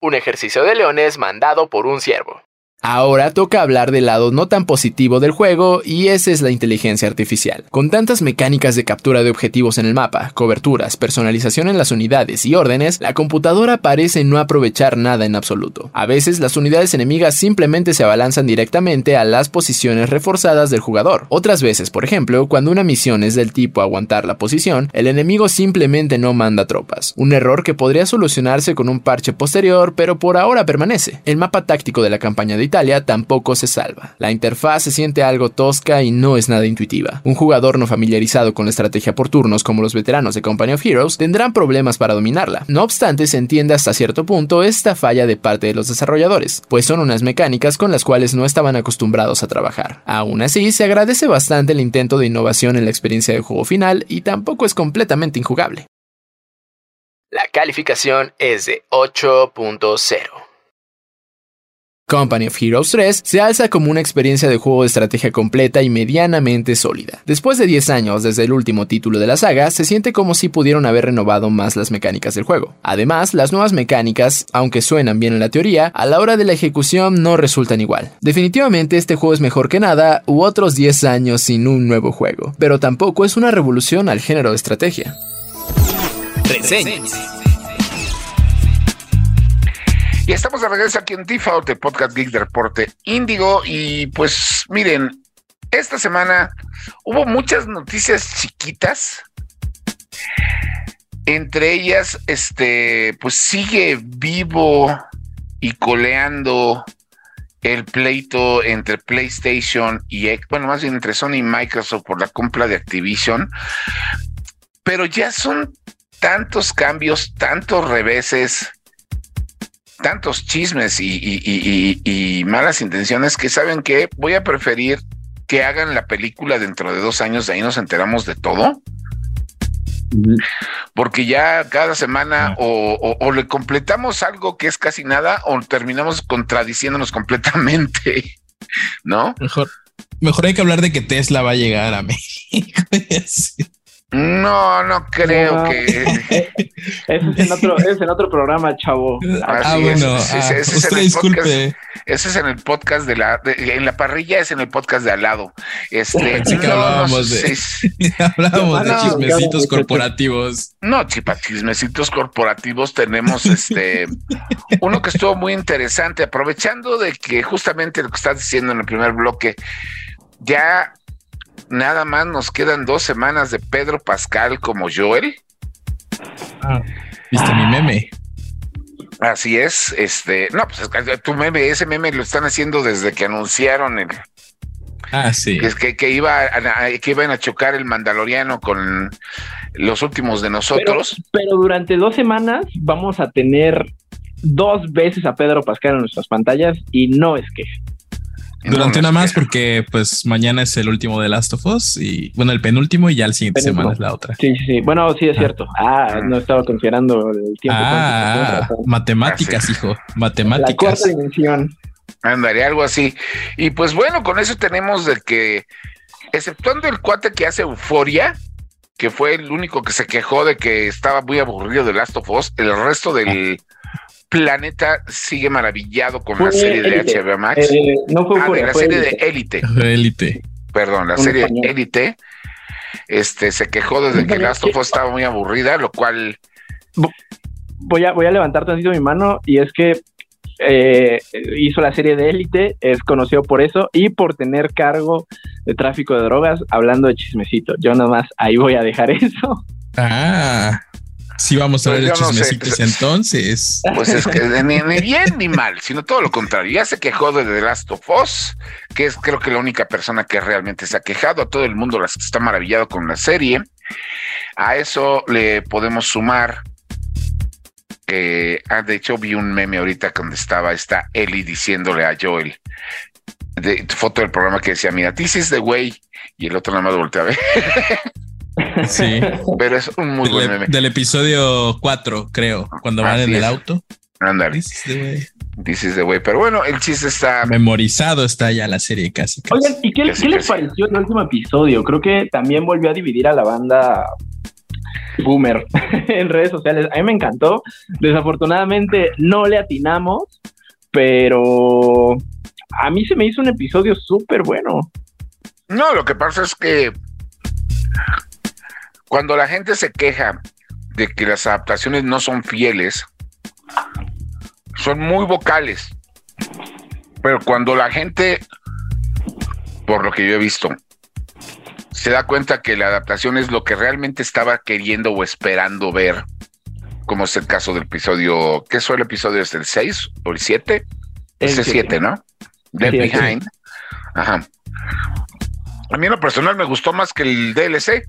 Un ejercicio de leones mandado por un ciervo. Ahora toca hablar del lado no tan positivo del juego y esa es la inteligencia artificial. Con tantas mecánicas de captura de objetivos en el mapa, coberturas, personalización en las unidades y órdenes, la computadora parece no aprovechar nada en absoluto. A veces las unidades enemigas simplemente se abalanzan directamente a las posiciones reforzadas del jugador. Otras veces, por ejemplo, cuando una misión es del tipo aguantar la posición, el enemigo simplemente no manda tropas. Un error que podría solucionarse con un parche posterior, pero por ahora permanece. El mapa táctico de la campaña de Italia tampoco se salva. La interfaz se siente algo tosca y no es nada intuitiva. Un jugador no familiarizado con la estrategia por turnos como los veteranos de Company of Heroes tendrán problemas para dominarla. No obstante, se entiende hasta cierto punto esta falla de parte de los desarrolladores, pues son unas mecánicas con las cuales no estaban acostumbrados a trabajar. Aún así, se agradece bastante el intento de innovación en la experiencia de juego final y tampoco es completamente injugable. La calificación es de 8.0. Company of Heroes 3 se alza como una experiencia de juego de estrategia completa y medianamente sólida. Después de 10 años desde el último título de la saga, se siente como si pudieron haber renovado más las mecánicas del juego. Además, las nuevas mecánicas, aunque suenan bien en la teoría, a la hora de la ejecución no resultan igual. Definitivamente este juego es mejor que nada u otros 10 años sin un nuevo juego, pero tampoco es una revolución al género de estrategia. Y estamos de regreso aquí en Default, el podcast Geek de Reporte Índigo. Y pues miren, esta semana hubo muchas noticias chiquitas. Entre ellas, este, pues sigue vivo y coleando el pleito entre PlayStation y, bueno, más bien entre Sony y Microsoft por la compra de Activision. Pero ya son tantos cambios, tantos reveses, tantos chismes y, malas intenciones que saben que voy a preferir que hagan la película dentro de dos años, de ahí nos enteramos de todo. Porque ya cada semana ah. o, le completamos algo que es casi nada o terminamos contradiciéndonos completamente, ¿no? Mejor, mejor hay que hablar de que Tesla va a llegar a México. No, no creo que. Ese es en otro, es en otro programa, chavo. ah, bueno. ese, es en el podcast, ese es en el podcast de la. en la parrilla es en el podcast de al lado. Este, no, hablábamos de, hablábamos de chismecitos corporativos. No, chipa, chismecitos corporativos. Tenemos este. uno que estuvo muy interesante, aprovechando de que justamente lo que estás diciendo en el primer bloque, ya nada más nos quedan dos semanas de Pedro Pascal como Joel. Ah, viste mi meme. Así es, este, no, pues tu meme, ese meme lo están haciendo desde que anunciaron el. Ah, sí. Que, que, iba que iban a chocar el Mandaloriano con los últimos de nosotros. pero durante dos semanas vamos a tener dos veces a Pedro Pascal en nuestras pantallas y no es que. Durante una más, porque pues mañana es el último de Last of Us y bueno, el penúltimo y ya el siguiente semana es la otra. Sí, sí, Bueno, sí es ah. cierto. Ah, no estaba considerando el tiempo. Ah, matemáticas, hijo. Matemáticas. La cuarta dimensión. Andaré algo así. Y pues bueno, con eso tenemos de que, exceptuando el cuate que hace euforia, que fue el único que se quejó de que estaba muy aburrido de Last of Us, el resto del planeta sigue maravillado con la serie de HBO Max. Eh, no fue, ah, la serie de Élite. Élite. Perdón, la serie de Élite. Este se quejó desde que Last of Us estaba muy aburrida, lo cual. Voy a, voy a levantar tantito mi mano y es que eh, hizo la serie de Élite, es conocido por eso y por tener cargo de tráfico de drogas, hablando de chismecito. Yo nada más ahí voy a dejar eso. Ah. Sí, vamos a pues ver el chismecitos entonces. Pues es que ni, bien ni mal, sino todo lo contrario. Ya se quejó de The Last of Us, que es creo que la única persona que realmente se ha quejado. A todo el mundo está maravillado con la serie. A eso le podemos sumar. ah, de hecho, vi un meme ahorita donde estaba esta Ellie diciéndole a Joel, de foto del programa que decía, mira, this is the way, y el otro nada más voltea a ver. Sí. Pero es un muy buen meme. Del episodio 4, creo, cuando van en el auto. Ándale. This is the way. Pero bueno, el chiste está memorizado, está ya la serie casi. Oigan, ¿y qué, les pareció el último episodio? Creo que también volvió a dividir a la banda Boomer en redes sociales. A mí me encantó. Desafortunadamente no le atinamos, pero a mí se me hizo un episodio súper bueno. No, lo que pasa es que cuando la gente se queja de que las adaptaciones no son fieles, son muy vocales. Pero cuando la gente, por lo que yo he visto, se da cuenta que la adaptación es lo que realmente estaba queriendo o esperando ver, como es el caso del episodio, ¿qué fue el episodio? ¿Es el 6 o el 7? Es el 7, ¿no? Dead Behind. Ajá. A mí en lo personal me gustó más que el DLC.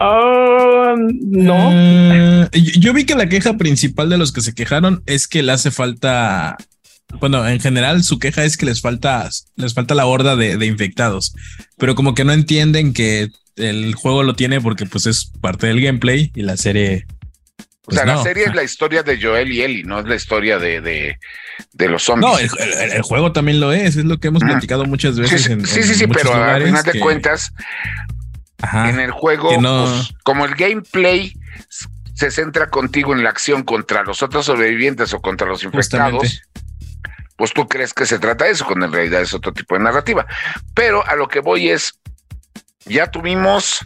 Ah, no. Eh, yo vi que la queja principal de los que se quejaron es que le hace falta. Bueno, en general su queja es que les falta, les falta la horda de, infectados, pero como que no entienden que el juego lo tiene porque pues es parte del gameplay y la serie. o sea, pues, la serie es la historia de Joel y Ellie, no es la historia de, de, los zombies. No, el, juego también lo es, es lo que hemos platicado muchas veces. Sí, sí, sí, sí pero al final de cuentas, en el juego, pues, como el gameplay se centra contigo en la acción contra los otros sobrevivientes o contra los infectados, pues tú crees que se trata de eso, cuando en realidad es otro tipo de narrativa. Pero a lo que voy es, ya tuvimos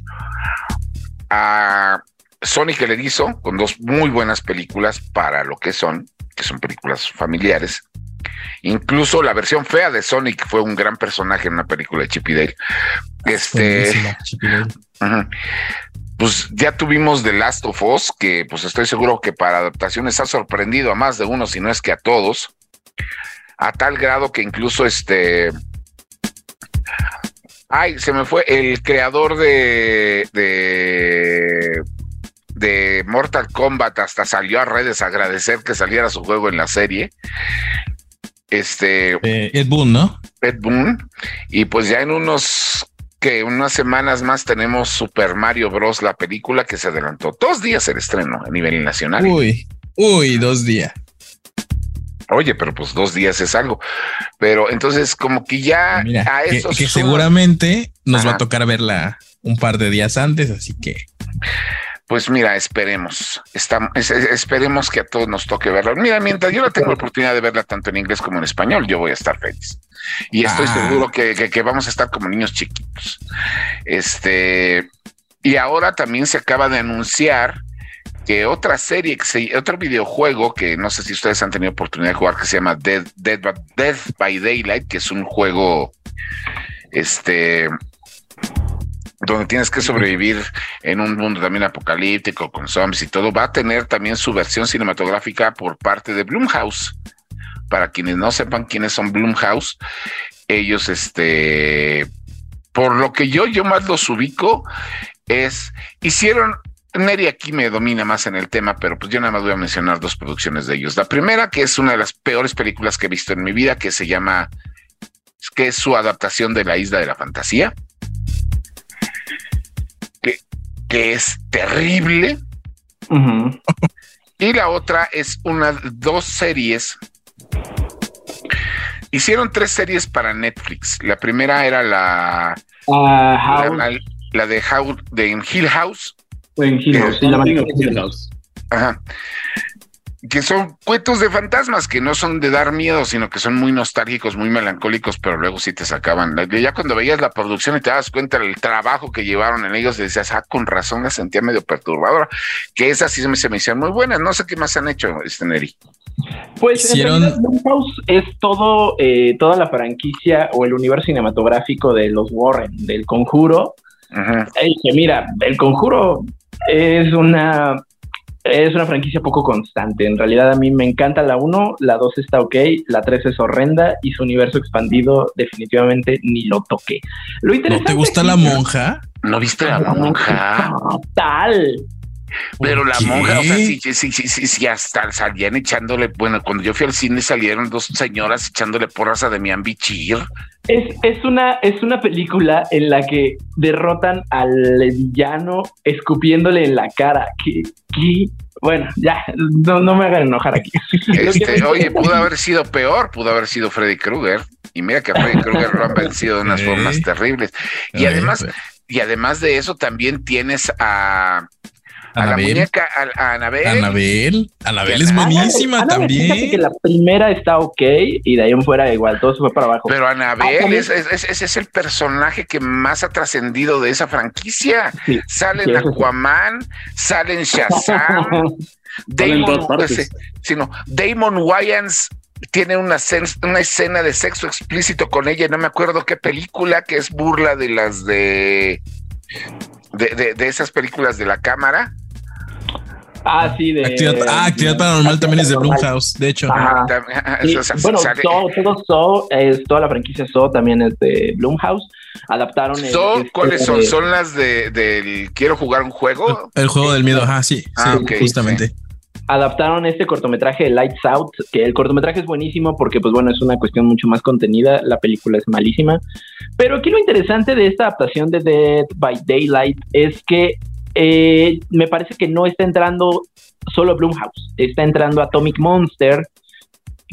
a Sonic el Erizo con dos muy buenas películas para lo que son. que son películas familiares. Incluso la versión fea de Sonic fue un gran personaje en una película de Chip y Dale. Este, pues ya tuvimos The Last of Us, que pues estoy seguro que para adaptaciones ha sorprendido a más de uno, si no es que a todos, a tal grado que incluso este Ay, se me fue el creador de, de, de Mortal Kombat, hasta salió a redes a agradecer que saliera su juego en la serie. Este. Eh, Ed Boon, ¿no? Ed Boon. Y pues ya en unos que unas semanas más tenemos Super Mario Bros. la película que se adelantó dos días el estreno a nivel nacional. Uy, uy, dos días. Oye, pero pues dos días es algo. Pero entonces, como que ya a eso que, seguramente nos va a tocar verla un par de días antes, así que. Pues mira, esperemos. Estamos, esperemos que a todos nos toque verla. Mira, mientras yo la tengo la oportunidad de verla tanto en inglés como en español, yo voy a estar feliz. Y estoy ah. seguro que, que, vamos a estar como niños chiquitos. Este, y ahora también se acaba de anunciar que otra serie, que otro videojuego que no sé si ustedes han tenido oportunidad de jugar, que se llama Dead, Dead, by Daylight, que es un juego, este, donde tienes que sobrevivir en un mundo también apocalíptico con zombies y todo, va a tener también su versión cinematográfica por parte de Bloomhouse. Para quienes no sepan quiénes son Bloomhouse, ellos, este, por lo que yo, yo más los ubico, es, hicieron Neri aquí me domina más en el tema, pero pues yo nada más voy a mencionar dos producciones de ellos. La primera, que es una de las peores películas que he visto en mi vida, que se llama, que es su adaptación de La Isla de la Fantasía, que, es terrible. y la otra es una, dos series. Hicieron tres series para Netflix. La primera era la, ah, la, de, How, de Hill House en Ajá. Que son cuentos de fantasmas que no son de dar miedo, sino que son muy nostálgicos, muy melancólicos, pero luego sí te sacaban. Ya cuando veías la producción y te das cuenta del trabajo que llevaron en ellos, decías, ah, con razón la sentía medio perturbadora. Que esas sí se me hicieron muy buenas. No sé qué más han hecho, este Neri. Pues Hicieron... es todo, eh, toda la franquicia o el universo cinematográfico de los Warren, del Conjuro. Ajá. mira, el Conjuro es una es una franquicia poco constante. En realidad a mí me encanta la 1, la 2 está ok, la 3 es horrenda y su universo expandido definitivamente ni lo toqué. Lo ¿No te gusta la monja? ¿No viste a la monja? Tal. Pero la monja, o sea, sí, sí, sí, sí, hasta salían echándole, bueno, cuando yo fui al cine salieron dos señoras echándole porras a Demian Bichir. Es, es, una, es una película en la que derrotan al villano escupiéndole en la cara. Que, bueno, ya, no, no, me hagan enojar aquí. Este, oye, pudo haber sido peor, pudo haber sido Freddy Krueger. Y mira que a Freddy Krueger lo han vencido de unas formas terribles. Y además, y además de eso, también tienes a a la muñeca, a, Anabel. Anabel. Anabel es buenísima también. que la primera está ok y de ahí en fuera igual todo se fue para abajo. Pero Anabel, ese es, el personaje que más ha trascendido de esa franquicia. salen Aquaman, salen Shazam, Damon, sino Damon Wayans tiene una, una escena de sexo explícito con ella, no me acuerdo qué película, que es burla de las de de, de, esas películas de la cámara. Ah, sí, de. Actividad, ah, actividad paranormal también es de Blumhouse, de hecho. bueno, todo Saw, es, toda la franquicia Saw también es de Blumhouse. Adaptaron. Saw, ¿cuáles son? ¿Son las de, del Quiero jugar un juego? El juego del miedo, ajá, sí, ah, sí, justamente adaptaron este cortometraje de Lights Out, que el cortometraje es buenísimo porque, pues bueno, es una cuestión mucho más contenida, la película es malísima. Pero aquí lo interesante de esta adaptación de Dead by Daylight es que eh, me parece que no está entrando solo Blumhouse, está entrando Atomic Monster,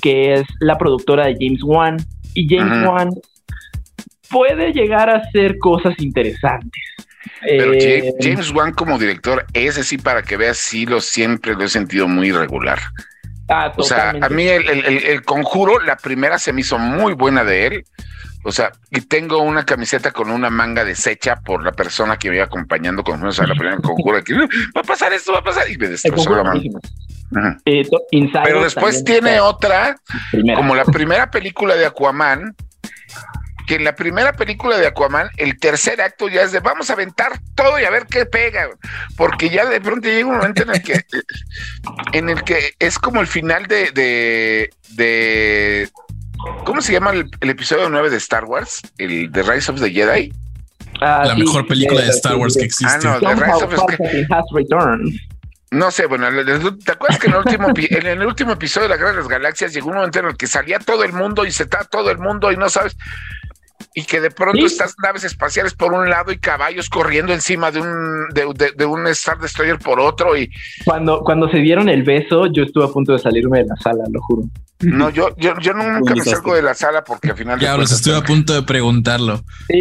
que es la productora de James Wan, y James Wan puede llegar a hacer cosas interesantes. Pero eh, James Wan como director, ese sí, para que veas, sí lo siempre lo he sentido muy irregular. Ah, o sea, a mí el, conjuro, la primera se me hizo muy buena de él. O sea, y tengo una camiseta con una manga deshecha por la persona que me iba acompañando con a la primera conjuro. Que, va a pasar esto, va a pasar. Y me destrozó la mano. Eh, Pero después tiene otra, como la primera película de Aquaman, que en la primera película de Aquaman, el tercer acto ya es de vamos a aventar todo y a ver qué pega, porque ya de pronto llega un momento en el que, en el que es como el final de, de, de ¿cómo se llama el, episodio 9 de Star Wars? El The Rise of the Jedi. Ah, la mejor película de Star Wars que existe. Ah, no, The Rise of the no sé, bueno, ¿te acuerdas que en el último, en el último episodio de la Guerra de las Galaxias llegó un momento en el que salía todo el mundo y se está todo el mundo y no sabes? Y que de pronto estas naves espaciales por un lado y caballos corriendo encima de un de, un Star Destroyer por otro y cuando cuando se dieron el beso yo estuve a punto de salirme de la sala lo juro. No yo yo, yo nunca me salgo de la sala porque al final los estuve a punto de preguntarlo.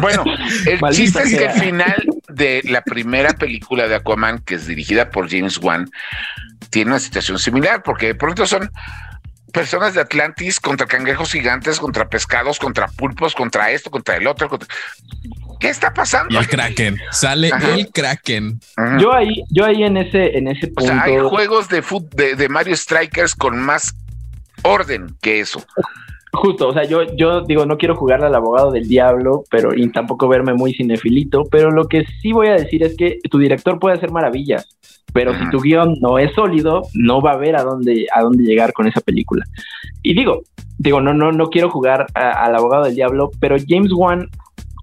Bueno el chiste es que el final de la primera película de Aquaman que es dirigida por James Wan tiene una situación similar porque de pronto son personas de Atlantis contra cangrejos gigantes, contra pescados, contra pulpos, contra esto, contra el otro. ¿Qué está pasando? Y el Kraken. Sale el Kraken. Yo ahí, yo ahí en ese, en ese punto. hay juegos de, de, de Mario Strikers con más orden que eso. Justo, o sea, yo, yo digo, no quiero jugarle al abogado del diablo, pero y tampoco verme muy cinefilito, pero lo que sí voy a decir es que tu director puede hacer maravillas, pero si tu guion no es sólido, no va a ver a dónde, a dónde llegar con esa película. Y digo, digo, no, no, no quiero jugar al abogado del diablo, pero James Wan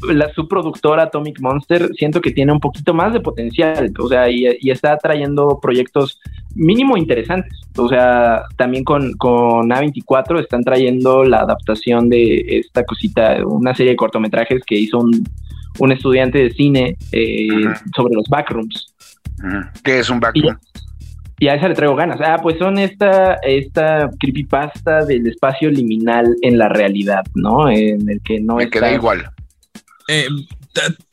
la subproductora Atomic Monster siento que tiene un poquito más de potencial, o sea, y, está trayendo proyectos mínimo interesantes. O sea, también con, con, A24 están trayendo la adaptación de esta cosita, una serie de cortometrajes que hizo un, un estudiante de cine eh, sobre los backrooms. ¿Qué es un backroom? Y, a esa le traigo ganas. Ah, pues son esta, esta creepypasta del espacio liminal en la realidad, ¿no? En el que no Me queda igual eh,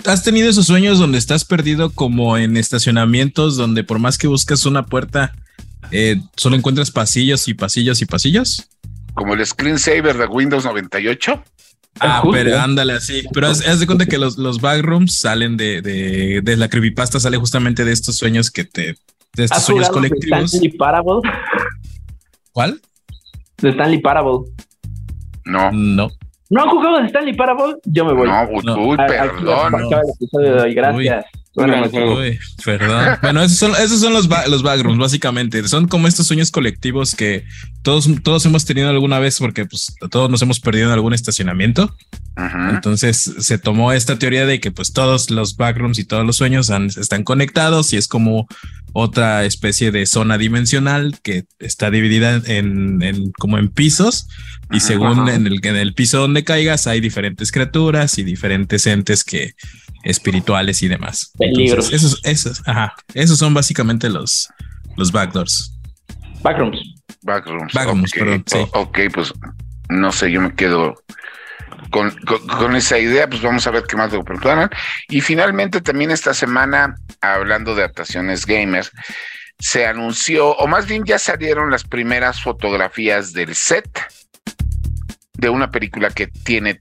¿Has tenido esos sueños donde estás perdido como en estacionamientos donde por más que buscas una puerta, eh, solo encuentras pasillos y pasillos y pasillos? Como el screensaver de Windows 98. Ah, pero ándale así. Pero haz, de cuenta que los, los backrooms salen de, de, la creepypasta, sale justamente de estos sueños que te. de estos sueños colectivos. Stanley Parable? ¿Cuál? De Stanley Parable. No. No. ¿No han jugado de Stanley Parable? Yo me voy. No, uy, perdón. Gracias. perdón. bueno, esos son, esos son los, los backrooms, básicamente. Son como estos sueños colectivos que todos, todos hemos tenido alguna vez porque pues, todos nos hemos perdido en algún estacionamiento. Entonces se tomó esta teoría de que pues todos los backrooms y todos los sueños están conectados y es como otra especie de zona dimensional que está dividida en, como en pisos y según en el, en el piso donde caigas hay diferentes criaturas y diferentes entes que espirituales y demás. Peligros. esos, esos, ajá, esos son básicamente los, los backdoors. Backrooms. Backrooms. Backrooms, perdón. Sí. ok, pues no sé, yo me quedo con, con, esa idea, pues vamos a ver qué más lo preparan. Y finalmente también esta semana, hablando de adaptaciones gamers, se anunció, o más bien ya salieron las primeras fotografías del set de una película que tiene,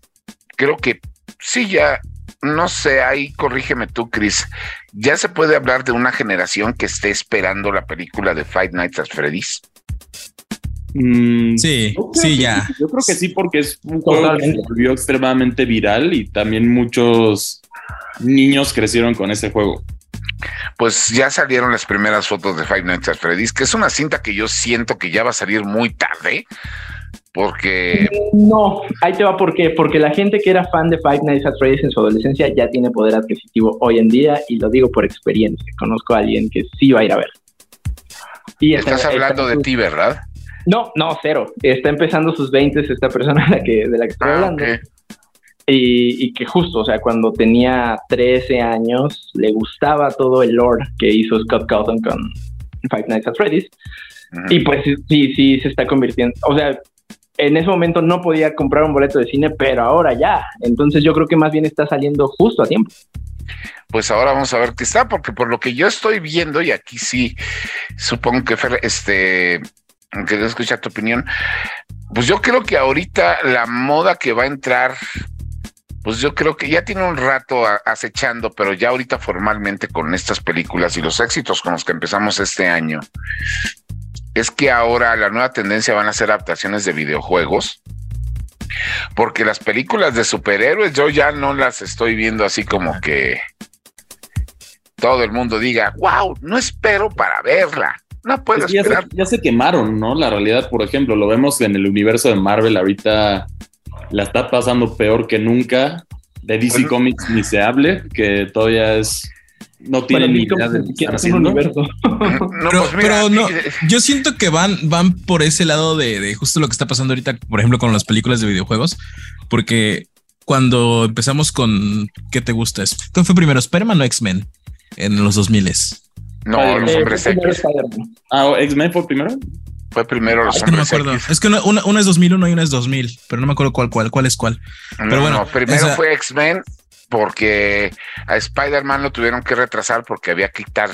creo que sí, ya, no sé, ahí corrígeme tú, Chris, ya se puede hablar de una generación que esté esperando la película de Five Nights at Freddy's. Mm, sí, sí, ya. Yo creo que sí, porque es un juego que se volvió extremadamente viral y también muchos niños crecieron con ese juego. Pues ya salieron las primeras fotos de Five Nights at Freddy's, que es una cinta que yo siento que ya va a salir muy tarde, porque... No, ahí te va, ¿por qué? Porque la gente que era fan de Five Nights at Freddy's en su adolescencia ya tiene poder adquisitivo hoy en día, y lo digo por experiencia. Conozco a alguien que sí va a ir a ver. Y Estás hablando de ti, ¿verdad? No, no, cero. Está empezando sus 20 esta persona de la que, de la que estoy ah, hablando. Y, que justo, o sea, cuando tenía 13 años, le gustaba todo el lore que hizo Scott Cawthon con Five Nights at Freddy's. Y pues sí, sí, se está convirtiendo. O sea, en ese momento no podía comprar un boleto de cine, pero ahora ya. Entonces yo creo que más bien está saliendo justo a tiempo. Pues ahora vamos a ver qué está, porque por lo que yo estoy viendo, y aquí sí, supongo que este quería escuchar tu opinión. Pues yo creo que ahorita la moda que va a entrar pues yo creo que ya tiene un rato acechando, pero ya ahorita formalmente con estas películas y los éxitos con los que empezamos este año, es que ahora la nueva tendencia van a ser adaptaciones de videojuegos. Porque las películas de superhéroes yo ya no las estoy viendo así como que todo el mundo diga, wow, no espero para verla. No puedo esperar. ya se quemaron, ¿no? La realidad, por ejemplo, lo vemos en el universo de Marvel ahorita la está pasando peor que nunca. De DC Comics ni se hable, que todavía es no tiene ni idea de universo. pero, pues no, yo siento que van, van por ese lado de, justo lo que está pasando ahorita, por ejemplo, con las películas de videojuegos, porque cuando empezamos con ¿qué te gusta? ¿Qué fue primero? ¿Spider-Man o X-Men? En los 2000 No, los hombres X. Ah, ¿X-Men fue primero? Fue primero los es que no me acuerdo. Es que una, es 2001 y una es 2000, pero no me acuerdo cuál, cuál, cuál es cuál. pero bueno, primero fue X-Men porque a Spider-Man lo tuvieron que retrasar porque había que quitar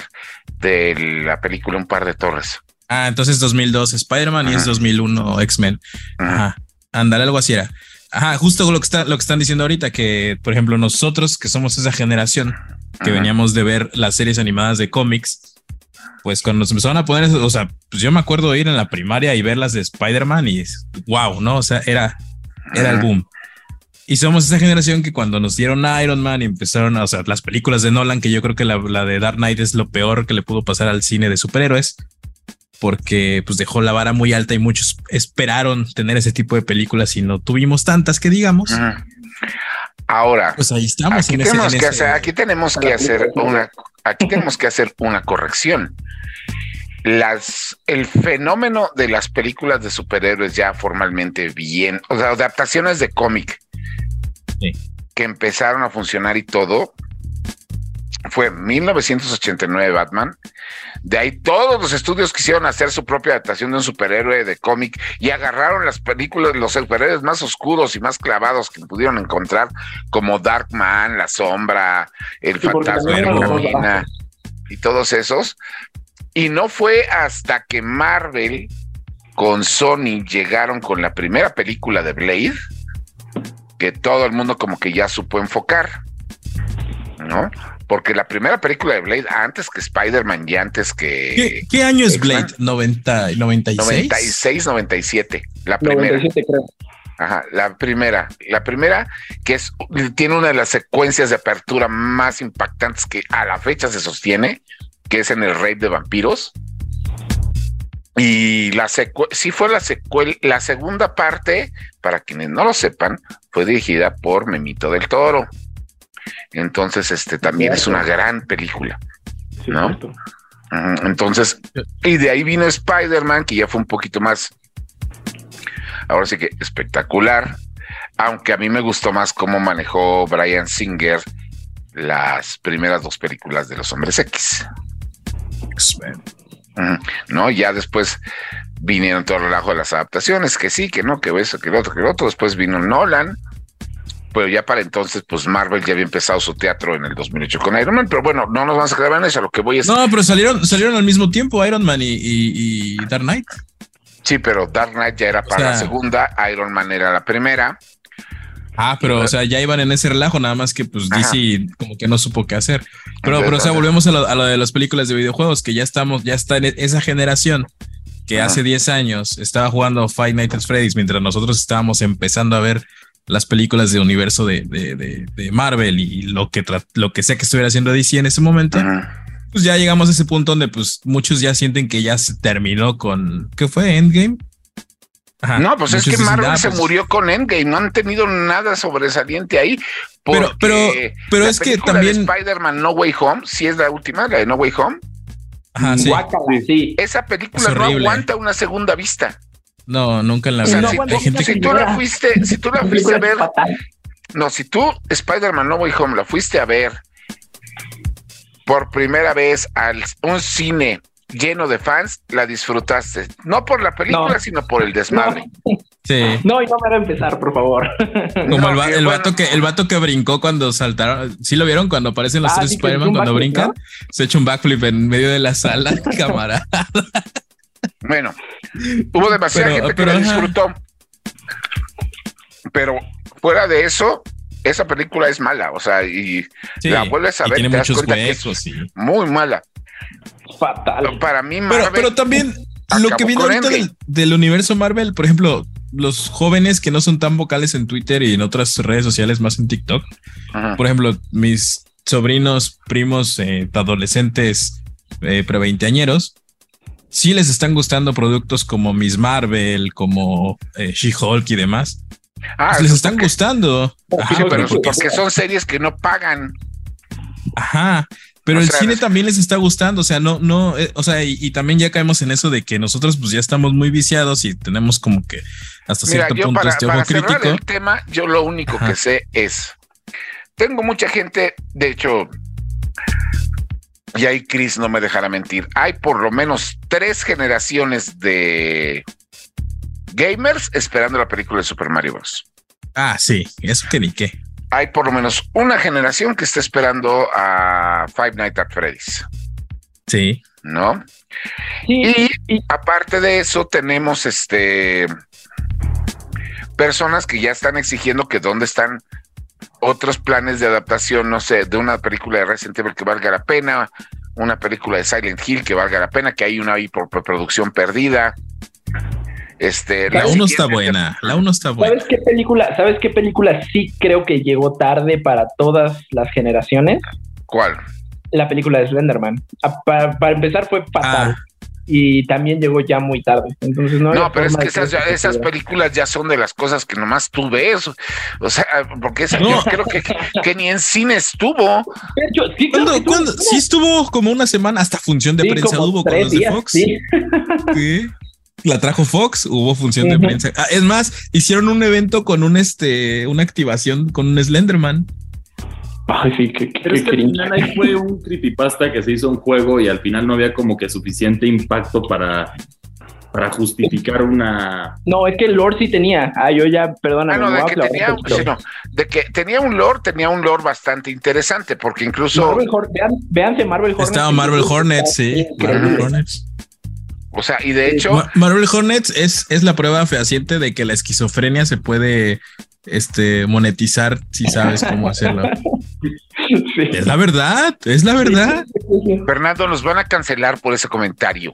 de la película un par de torres. Ah, entonces 2002 Spider-Man y es 2001 X-Men. Ajá. Andar algo así era. Ajá, justo lo que está, lo que están diciendo ahorita, que por ejemplo nosotros que somos esa generación que veníamos de ver las series animadas de cómics, pues cuando nos empezaron a poner, o sea, pues yo me acuerdo de ir en la primaria y ver las de Spider-Man y wow, ¿no? O sea, era, era el boom. Y somos esa generación que cuando nos dieron Iron Man y empezaron, a, o sea, las películas de Nolan, que yo creo que la, de Dark Knight es lo peor que le pudo pasar al cine de superhéroes, porque pues dejó la vara muy alta y muchos esperaron tener ese tipo de películas y no tuvimos tantas que digamos. Ahora, pues ahí estamos. Aquí, tenemos, que hacer, aquí tenemos que hacer una, aquí tenemos que hacer una corrección. Las, el fenómeno de las películas de superhéroes ya formalmente bien, o sea, adaptaciones de cómic que empezaron a funcionar y todo, fue 1989 Batman. De ahí todos los estudios quisieron hacer su propia adaptación de un superhéroe de cómic y agarraron las películas, los superhéroes más oscuros y más clavados que pudieron encontrar, como Darkman, La Sombra, El Fantasma de y todos esos. Y no fue hasta que Marvel con Sony llegaron con la primera película de Blade que todo el mundo como que ya supo enfocar, ¿no? Porque la primera película de Blade, antes que Spider-Man y antes que. ¿Qué, año es Blade? ¿90, 96? 96, 97. La primera. 97, creo. Ajá, la primera. La primera, que es, tiene una de las secuencias de apertura más impactantes que a la fecha se sostiene, que es en el Raid de Vampiros. Y la sí fue la secuela, la segunda parte, para quienes no lo sepan, fue dirigida por Memito del Toro. Entonces, este también es una gran película, ¿no? Entonces, y de ahí vino Spider-Man, que ya fue un poquito más, ahora sí que espectacular, aunque a mí me gustó más cómo manejó Brian Singer las primeras dos películas de los Hombres X. No, ya después vinieron todo el relajo de las adaptaciones, que sí, que no, que eso, que lo otro, que lo otro. Después vino Nolan, pero ya para entonces, pues Marvel ya había empezado su teatro en el 2008 con Iron Man, pero bueno, no nos vamos a quedar en eso, lo que voy es... No, pero salieron, salieron al mismo tiempo Iron Man y, Dark Knight. Sí, pero Dark Knight ya era para la segunda, Iron Man era la primera. Ah, pero o sea, ya iban en ese relajo, nada más que pues DC como que no supo qué hacer. Pero, pero o sea, volvemos a lo, a lo, de las películas de videojuegos, que ya estamos, ya está en esa generación que hace 10 años estaba jugando Five Nights at Freddy's mientras nosotros estábamos empezando a ver las películas de universo de, de, Marvel y lo que, lo que sea que estuviera haciendo DC en ese momento, pues ya llegamos a ese punto donde pues muchos ya sienten que ya se terminó con, ¿qué fue? Endgame. No, pues es que Marvel se murió con Endgame, no han tenido nada sobresaliente ahí. Pero, pero, pero es que también Spider-Man No Way Home, si es la última, la de No Way Home. sí. Esa película no aguanta una segunda vista. No, nunca en la vida. si, tú la fuiste, si tú la fuiste a ver, no, si tú Spider-Man No Way Home la fuiste a ver por primera vez al un cine lleno de fans, la disfrutaste. No por la película, sino por el desmadre. No. Sí. No, y no me va a empezar, por favor. Como el, vato que el vato que brincó cuando saltaron. ¿Sí lo vieron cuando aparecen los ah, tres Spider-Man cuando brincan? Se echa un backflip en medio de la sala, camarada. Bueno, hubo demasiada gente que lo disfrutó. Pero fuera de eso, esa película es mala, o sea, y la vuelves a ver, tiene muchos huecos, muy mala. Fatal. Para mí, Marvel pero, también lo que viene ahorita del, universo Marvel, por ejemplo, los jóvenes que no son tan vocales en Twitter y en otras redes sociales, más en TikTok, por ejemplo, mis sobrinos, primos, eh, adolescentes, eh, pre veinteañeros, sí les están gustando productos como Miss Marvel, como eh, She-Hulk y demás. Ah, pues les están gustando. pero porque son series que no pagan. Ajá. Pero el cine también les está gustando, o sea, no, no, eh, o sea, y, también ya caemos en eso de que nosotros pues ya estamos muy viciados y tenemos como que hasta cierto punto para, este ojo crítico. El tema, yo lo único que sé es, tengo mucha gente, de hecho, y ahí Chris no me dejará mentir, hay por lo menos tres generaciones de gamers esperando la película de Super Mario Bros. Ah, sí, eso que ni qué. Hay por lo menos una generación que está esperando a Five Nights at Freddy's. Sí. ¿No? Y, aparte de eso, tenemos este personas que ya están exigiendo que dónde están otros planes de adaptación, no sé, de una película de Resident Evil que valga la pena, una película de Silent Hill que valga la pena, que hay una ahí por producción perdida. Este, la 1 está buena, la 1 está buena. ¿Sabes qué película, sabes qué película sí creo que llegó tarde para todas las generaciones? ¿Cuál? La película de Slenderman. Para, empezar fue fatal. Ah. Y también llegó ya muy tarde. Entonces no. No, pero es que esas, esas películas ya son de las cosas que nomás tú ves. O sea, porque esa yo creo que, que, ni en cine estuvo. sí, ¿Cuándo, sí estuvo como una semana, hasta función de prensa hubo con los de Fox. Sí. ¿Sí? la trajo Fox, hubo función de prensa. Ah, es más, hicieron un evento con un este, una activación con un Slenderman. Ay, sí, que, Pero es que al final ahí fue un creepypasta que se hizo un juego y al final no había como que suficiente impacto para, para justificar una. No, es que el lore sí tenía. Ah, yo ya, perdona. no, de, que tenía, de que tenía un lore, tenía un lore bastante interesante, porque incluso. Marvel, vean, Marvel Hornets. Estaba Marvel Hornets, sí. Marvel Hornets. O sea, y de hecho. Marvel Hornets es, es la prueba fehaciente de que la esquizofrenia se puede este, monetizar si sabes cómo hacerlo. Es la verdad, es la verdad. Fernando, nos van a cancelar por ese comentario.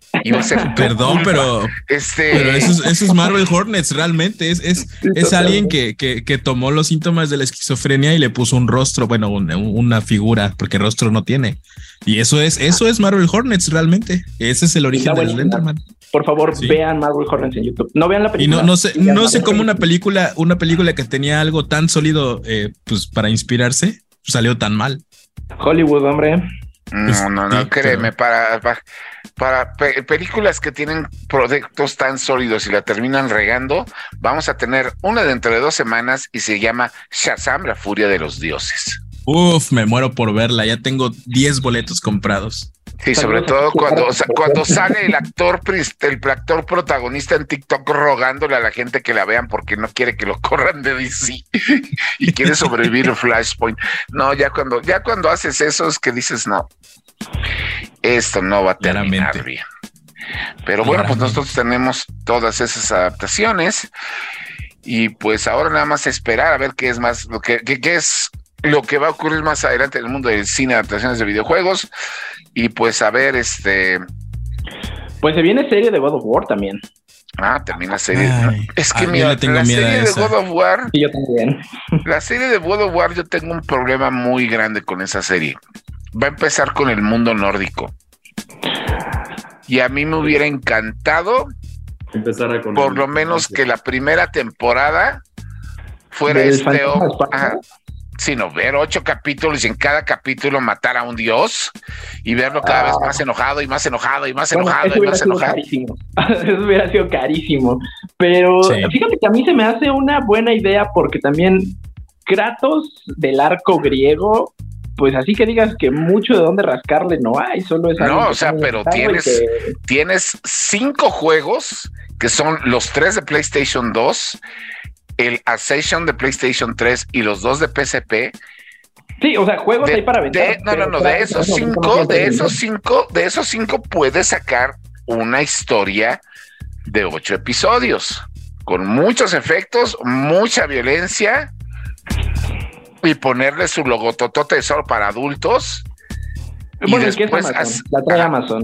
Perdón, pero, este... pero eso, es, Marvel Hornets, realmente. Es, es, es alguien que, que, que, tomó los síntomas de la esquizofrenia y le puso un rostro, bueno, una, figura, porque rostro no tiene. Y eso es, eso es Marvel Hornets, realmente. Ese es el origen del Slenderman. Por favor, vean Marvel Hornets en YouTube. No vean la película. Y no, no sé, no sé cómo una película, una película que tenía algo tan sólido, eh, pues para inspirarse, salió tan mal. Hollywood, hombre. No, no, no, créeme, para, para, películas que tienen proyectos tan sólidos y la terminan regando, vamos a tener una dentro de dos semanas y se llama Shazam, la furia de los dioses. Uf, me muero por verla, ya tengo 10 boletos comprados. Sí, sobre todo cuando, cuando sale el actor, el actor protagonista en TikTok rogándole a la gente que la vean porque no quiere que lo corran de DC y quiere sobrevivir Flashpoint. No, ya cuando, ya cuando haces eso es que dices, no, esto no va a terminar bien. Pero bueno, pues nosotros tenemos todas esas adaptaciones y pues ahora nada más esperar a ver qué es más, lo que, qué es lo que va a ocurrir más adelante en el mundo del cine, adaptaciones de videojuegos. Y pues a ver, este. Pues se viene serie de God of War también. Ah, también la serie. es que mira, tengo la serie de God of War. yo también. La serie de God of War, yo tengo un problema muy grande con esa serie. Va a empezar con el mundo nórdico. Y a mí me hubiera encantado empezar con por lo menos que la primera temporada fuera este sino ver ocho capítulos y en cada capítulo matar a un dios y verlo cada vez más enojado y más enojado y más enojado y más enojado. Carísimo. eso hubiera sido carísimo. Pero fíjate que a mí se me hace una buena idea porque también Kratos del arco griego, pues así que digas que mucho de dónde rascarle no hay, solo es No, o sea, pero tienes, tienes cinco juegos que son los tres de PlayStation 2 el Ascension de PlayStation 3 y los dos de PSP. Sí, o sea, juegos ahí para vender. No, no, no, de esos cinco, de esos cinco, de esos cinco puedes sacar una historia de ocho episodios con muchos efectos, mucha violencia y ponerle su logototote solo para adultos. Bueno, y después la trae Amazon.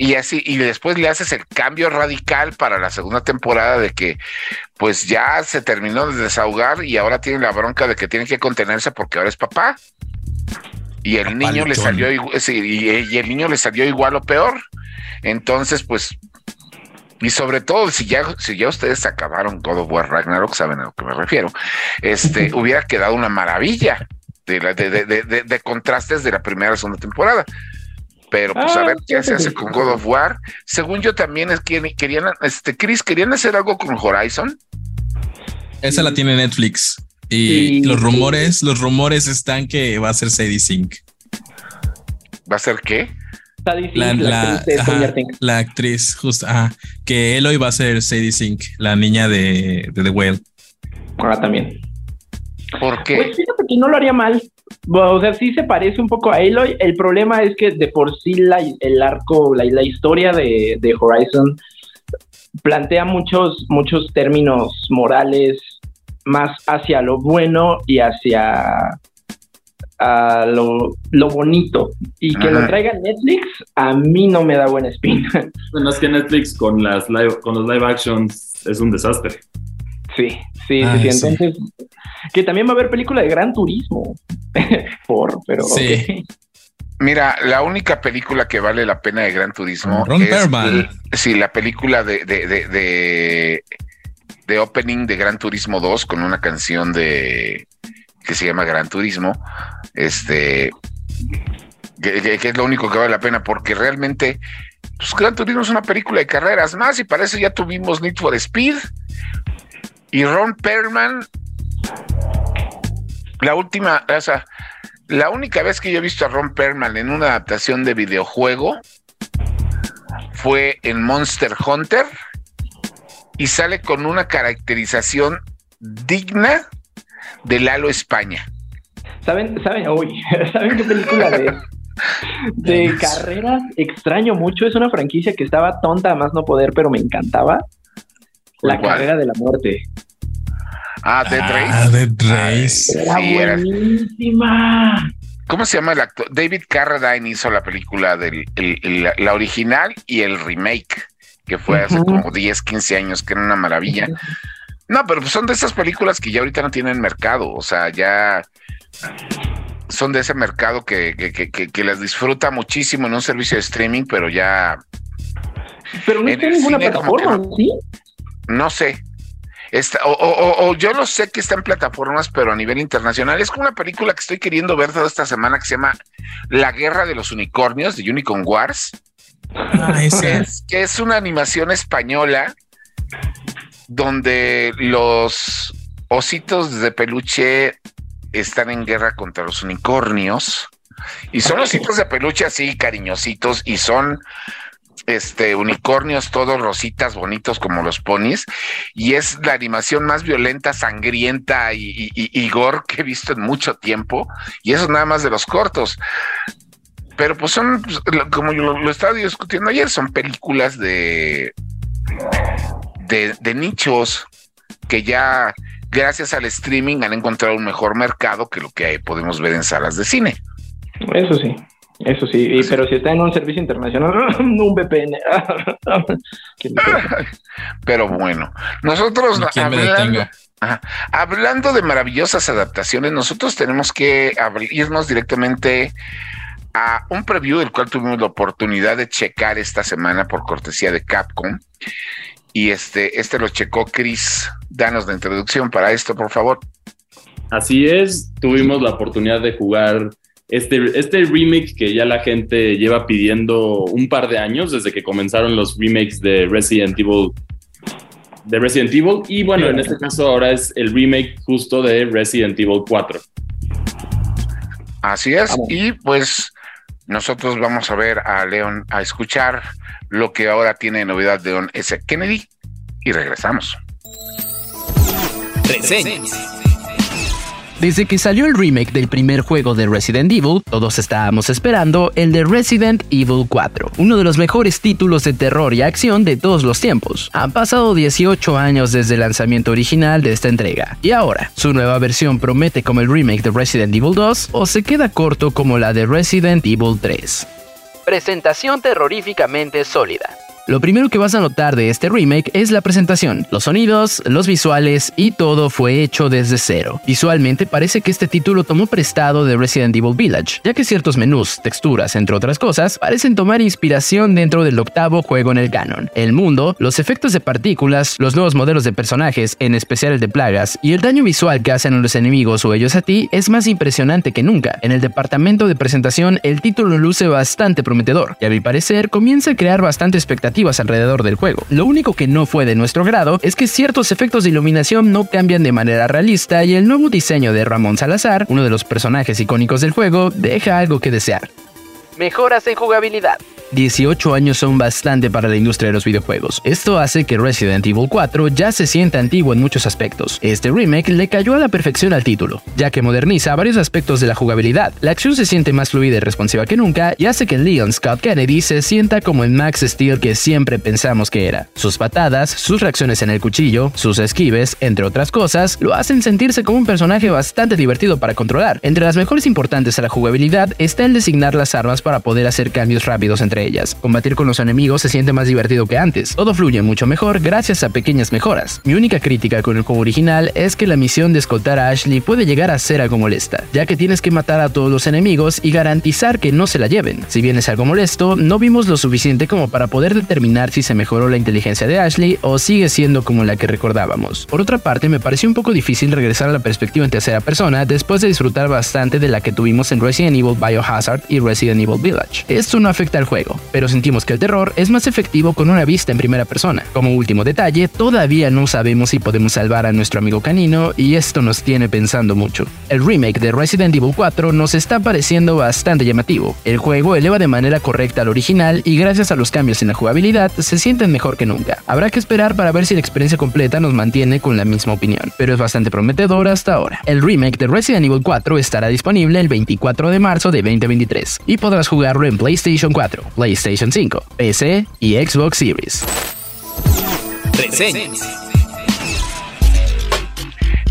Y así, y después le haces el cambio radical para la segunda temporada de que pues ya se terminó de desahogar y ahora tiene la bronca de que tiene que contenerse porque ahora es papá. Y el niño le salió y, el niño le salió igual o peor. Entonces, pues y sobre todo, si ya, si ya ustedes acabaron God of War Ragnarok, saben a lo que me refiero, este hubiera quedado una maravilla de, de, de, contrastes de la primera y segunda temporada. Pero pues a ah, ver qué se hace con God of War. Según yo también es que querían, este, Chris, querían hacer algo con Horizon. Esa la tiene Netflix. Y los rumores, los rumores están que va a ser Sadie Sink. ¿Va a ser qué? la, la, actriz, justo, que Eloy va a ser Sadie Sink, la niña de, The Whale. Ahora también. ¿Por qué? Pues fíjate que no lo haría mal. O sea, sí se parece un poco a Eloy. El problema es que de por sí la, el arco, la, la historia de, de, Horizon plantea muchos, muchos términos morales más hacia lo bueno y hacia a lo, bonito y que lo traiga Netflix, a mí no me da buena espina. Bueno, es que Netflix con, las live, con los live actions es un desastre. Sí, sí, sí, Entonces, que también va a haber película de Gran Turismo. Por, pero. Sí. Mira, la única película que vale la pena de Gran Turismo Ron es sí, la película de, de, de, de, opening de Gran Turismo 2 con una canción de que se llama Gran Turismo, este, que, es lo único que vale la pena, porque realmente, pues Gran Turismo es una película de carreras más, y para eso ya tuvimos Need for Speed, y Ron Perlman, la última, o sea, la única vez que yo he visto a Ron Perlman en una adaptación de videojuego fue en Monster Hunter y sale con una caracterización digna de Lalo España. ¿Saben, saben, ¿saben qué película de, de carreras extraño mucho? Es una franquicia que estaba tonta más no poder, pero me encantaba. La carrera de la muerte. Ah, Dead ah, Race. Ah, Dead Race. Era buenísima. ¿Cómo se llama el actor? David Carradine hizo la película del la original y el remake, que fue hace como 10, 15 años, que era una maravilla. No, pero son de esas películas que ya ahorita no tienen mercado, o sea, ya son de ese mercado que, que, las disfruta muchísimo en un servicio de streaming, pero ya... Pero no está en ninguna plataforma, ¿sí? No sé. Está, o, yo lo sé que está en plataformas, pero a nivel internacional. Es como una película que estoy queriendo ver toda esta semana que se llama La Guerra de los Unicornios, de Unicorn Wars. Ah, que es una animación española donde los ositos de peluche están en guerra contra los unicornios y son ositos de peluche así cariñositos y son este unicornios todos rositas bonitos como los ponis y es la animación más violenta sangrienta y, y, gore que he visto en mucho tiempo y eso nada más de los cortos pero pues son pues, como yo lo estaba discutiendo ayer son películas de de, nichos que ya gracias al streaming han encontrado un mejor mercado que lo que podemos ver en salas de cine. Eso sí, eso sí, pero si está en un servicio internacional, un VPN. pero bueno, nosotros hablando, hablando de maravillosas adaptaciones, nosotros tenemos que irnos directamente a un preview del cual tuvimos la oportunidad de checar esta semana por cortesía de Capcom y este, este lo checó Chris. Danos la introducción para esto, por favor. Así es, tuvimos la oportunidad de jugar este, este remake que ya la gente lleva pidiendo un par de años desde que comenzaron los remakes de Resident Evil. De Resident Evil. Y bueno, en este caso ahora es el remake justo de Resident Evil 4. Así es. Y pues nosotros vamos a ver a Leon, a escuchar lo que ahora tiene novedad de Don S. Kennedy y regresamos. Desde que salió el remake del primer juego de Resident Evil, todos estábamos esperando el de Resident Evil 4, uno de los mejores títulos de terror y acción de todos los tiempos. Han pasado 18 años desde el lanzamiento original de esta entrega, y ahora, ¿su nueva versión promete como el remake de Resident Evil 2 o se queda corto como la de Resident Evil 3? Presentación terroríficamente sólida. Lo primero que vas a notar de este remake es la presentación. Los sonidos, los visuales y todo fue hecho desde cero. Visualmente parece que este título tomó prestado de Resident Evil Village, ya que ciertos menús, texturas, entre otras cosas, parecen tomar inspiración dentro del octavo juego en el canon. El mundo, los efectos de partículas, los nuevos modelos de personajes, en especial el de plagas, y el daño visual que hacen a los enemigos o ellos a ti es más impresionante que nunca. En el departamento de presentación, el título luce bastante prometedor, y a mi parecer comienza a crear bastante expectativa alrededor del juego. Lo único que no fue de nuestro grado es que ciertos efectos de iluminación no cambian de manera realista y el nuevo diseño de Ramón Salazar, uno de los personajes icónicos del juego, deja algo que desear. Mejoras en jugabilidad. 18 años son bastante para la industria de los videojuegos. Esto hace que Resident Evil 4 ya se sienta antiguo en muchos aspectos. Este remake le cayó a la perfección al título, ya que moderniza varios aspectos de la jugabilidad. La acción se siente más fluida y responsiva que nunca y hace que Leon Scott Kennedy se sienta como el Max Steel que siempre pensamos que era. Sus patadas, sus reacciones en el cuchillo, sus esquives, entre otras cosas, lo hacen sentirse como un personaje bastante divertido para controlar. Entre las mejores importantes a la jugabilidad está el designar las armas para poder hacer cambios rápidos entre ellas. Combatir con los enemigos se siente más divertido que antes. Todo fluye mucho mejor gracias a pequeñas mejoras. Mi única crítica con el juego original es que la misión de escoltar a Ashley puede llegar a ser algo molesta, ya que tienes que matar a todos los enemigos y garantizar que no se la lleven. Si bien es algo molesto, no vimos lo suficiente como para poder determinar si se mejoró la inteligencia de Ashley o sigue siendo como la que recordábamos. Por otra parte, me pareció un poco difícil regresar a la perspectiva en tercera persona después de disfrutar bastante de la que tuvimos en Resident Evil Biohazard y Resident Evil Village. Esto no afecta al juego, pero sentimos que el terror es más efectivo con una vista en primera persona. Como último detalle, todavía no sabemos si podemos salvar a nuestro amigo canino y esto nos tiene pensando mucho. El remake de Resident Evil 4 nos está pareciendo bastante llamativo. El juego eleva de manera correcta al original y gracias a los cambios en la jugabilidad se sienten mejor que nunca. Habrá que esperar para ver si la experiencia completa nos mantiene con la misma opinión, pero es bastante prometedor hasta ahora. El remake de Resident Evil 4 estará disponible el 24 de marzo de 2023 y podrás jugarlo en PlayStation 4, PlayStation 5, PC y Xbox Series.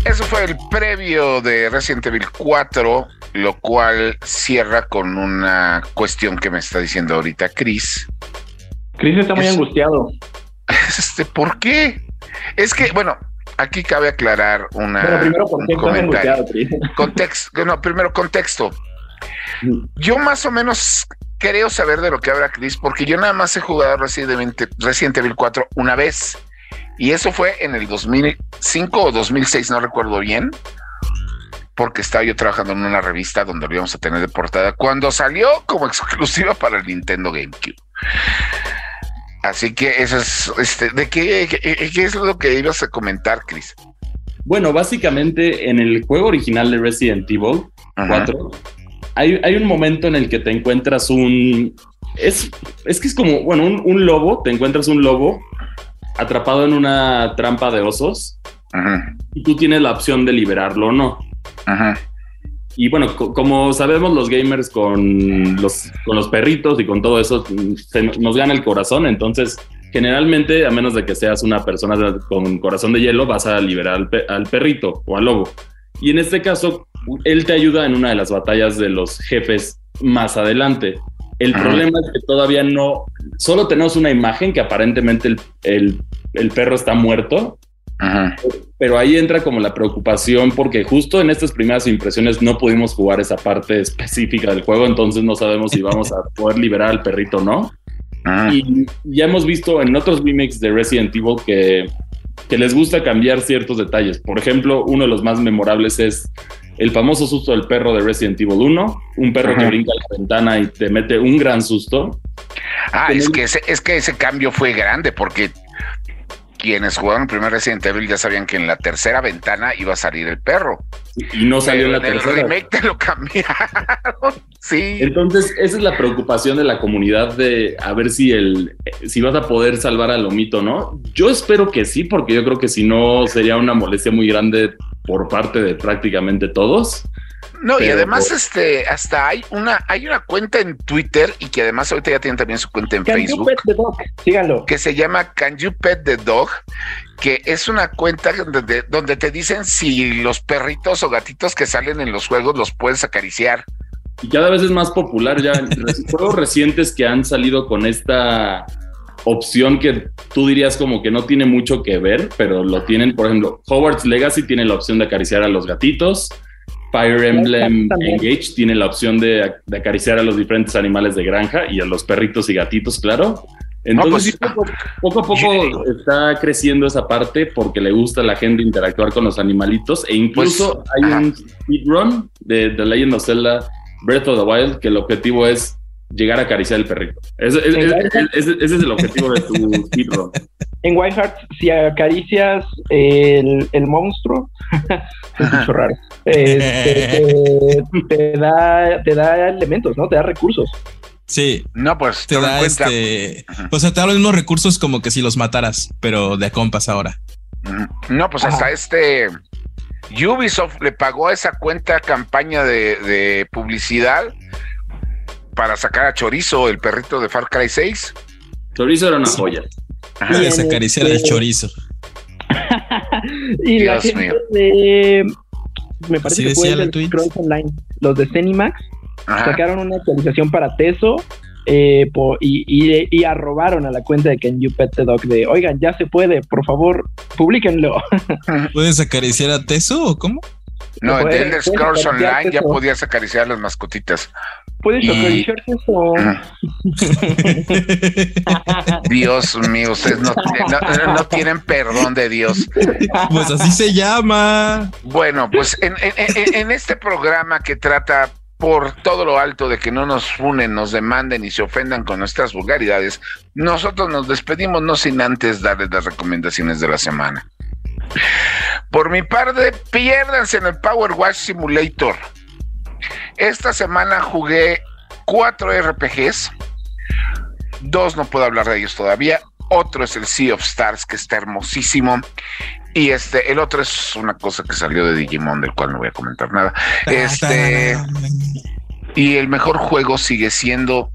Eso fue el previo de Resident Evil 4, lo cual cierra con una cuestión que me está diciendo ahorita Chris. Chris está muy angustiado. Este, ¿Por qué? Es que, bueno, aquí cabe aclarar una. Pero primero, ¿por qué comentario. Contexto, no, primero contexto. Mm. Yo más o menos creo saber de lo que habla Chris, porque yo nada más he jugado Resident, Resident Evil 4 una vez. Y eso fue en el 2005 o 2006, no recuerdo bien, porque estaba yo trabajando en una revista donde lo íbamos a tener de portada cuando salió como exclusiva para el Nintendo GameCube. Así que eso es, este, ¿de qué, qué, es lo que ibas a comentar, Chris? Bueno, básicamente en el juego original de Resident Evil 4 hay, un momento en el que te encuentras un... Es, es que es como, bueno, un, lobo, te encuentras un lobo atrapado en una trampa de osos y tú tienes la opción de liberarlo o no. Y bueno, como sabemos los gamers con los, con los perritos y con todo eso, nos gana el corazón, entonces generalmente, a menos de que seas una persona con corazón de hielo, vas a liberar al, al perrito o al lobo. Y en este caso, él te ayuda en una de las batallas de los jefes más adelante. El problema es que todavía no, solo tenemos una imagen que aparentemente el, perro está muerto, pero ahí entra como la preocupación porque justo en estas primeras impresiones no pudimos jugar esa parte específica del juego, entonces no sabemos si vamos a poder liberar al perrito o no. Y ya hemos visto en otros remakes de Resident Evil que, que les gusta cambiar ciertos detalles. Por ejemplo, uno de los más memorables es el famoso susto del perro de Resident Evil 1, un perro que brinca a la ventana y te mete un gran susto. Ah, es que, ese, es que ese cambio fue grande porque quienes jugaron el primer Resident Evil ya sabían que en la tercera ventana iba a salir el perro. Y no salió en la tercera. remake te lo cambiaron. Sí. Entonces, esa es la preocupación de la comunidad de a ver si el si vas a poder salvar al Lomito, ¿no? Yo espero que sí, porque yo creo que si no sería una molestia muy grande por parte de prácticamente todos. No, y además, este, hasta hay una, hay una cuenta en Twitter y que además ahorita ya tienen también su cuenta en Facebook. Que se llama Can You Pet the Dog, que es una cuenta donde, donde te dicen si los perritos o gatitos que salen en los juegos los puedes acariciar. Y cada vez es más popular ya. juegos recientes que han salido con esta opción que tú dirías como que no tiene mucho que ver, pero lo tienen, por ejemplo, Hogwarts Legacy tiene la opción de acariciar a los gatitos. Fire Emblem Engage tiene la opción de, acariciar a los diferentes animales de granja y a los perritos y gatitos, claro. Entonces, pues, poco, a poco está creciendo esa parte porque le gusta a la gente interactuar con los animalitos e incluso pues, hay un speedrun de The Legend of Zelda Breath of the Wild que el objetivo es llegar a acariciar el perrito. Ese, es el objetivo de tu speedrun. En Whiteheart, si acaricias el, el monstruo, es mucho raro. Este, te, da, te da elementos, ¿no? Te da recursos. Sí. No, pues te da este. O sea, te da los mismos recursos como que si los mataras, pero de compas ahora. No, pues hasta este. Ubisoft le pagó a esa cuenta campaña de, publicidad para sacar a Chorizo, el perrito de Far Cry 6. Chorizo era una joya. Y acariciar el este chorizo. y Dios la mío. de me parece que fue el Scrolls Online, los de Cenimax, sacaron una actualización para Teso eh, y, y, arrobaron a la cuenta de Can You Pet the Dog de, oigan, ya se puede, por favor, publíquenlo. ¿Puedes acariciar a Teso o cómo? No, en Elder Scrolls Online ya podías acariciar las mascotitas. Puedes acariciar eso. Dios mío, ustedes no, tienen perdón de Dios. Pues así se llama. Bueno, pues en, en este programa que trata por todo lo alto de que no nos funen, nos demanden y se ofendan con nuestras vulgaridades, nosotros nos despedimos no sin antes darles las recomendaciones de la semana. Por mi parte, piérdanse en el Power Watch Simulator. Esta semana jugué cuatro RPGs. Dos no puedo hablar de ellos todavía. Otro es el Sea of Stars, que está hermosísimo. Y este, el otro es una cosa que salió de Digimon, del cual no voy a comentar nada. Este. Y el mejor juego sigue siendo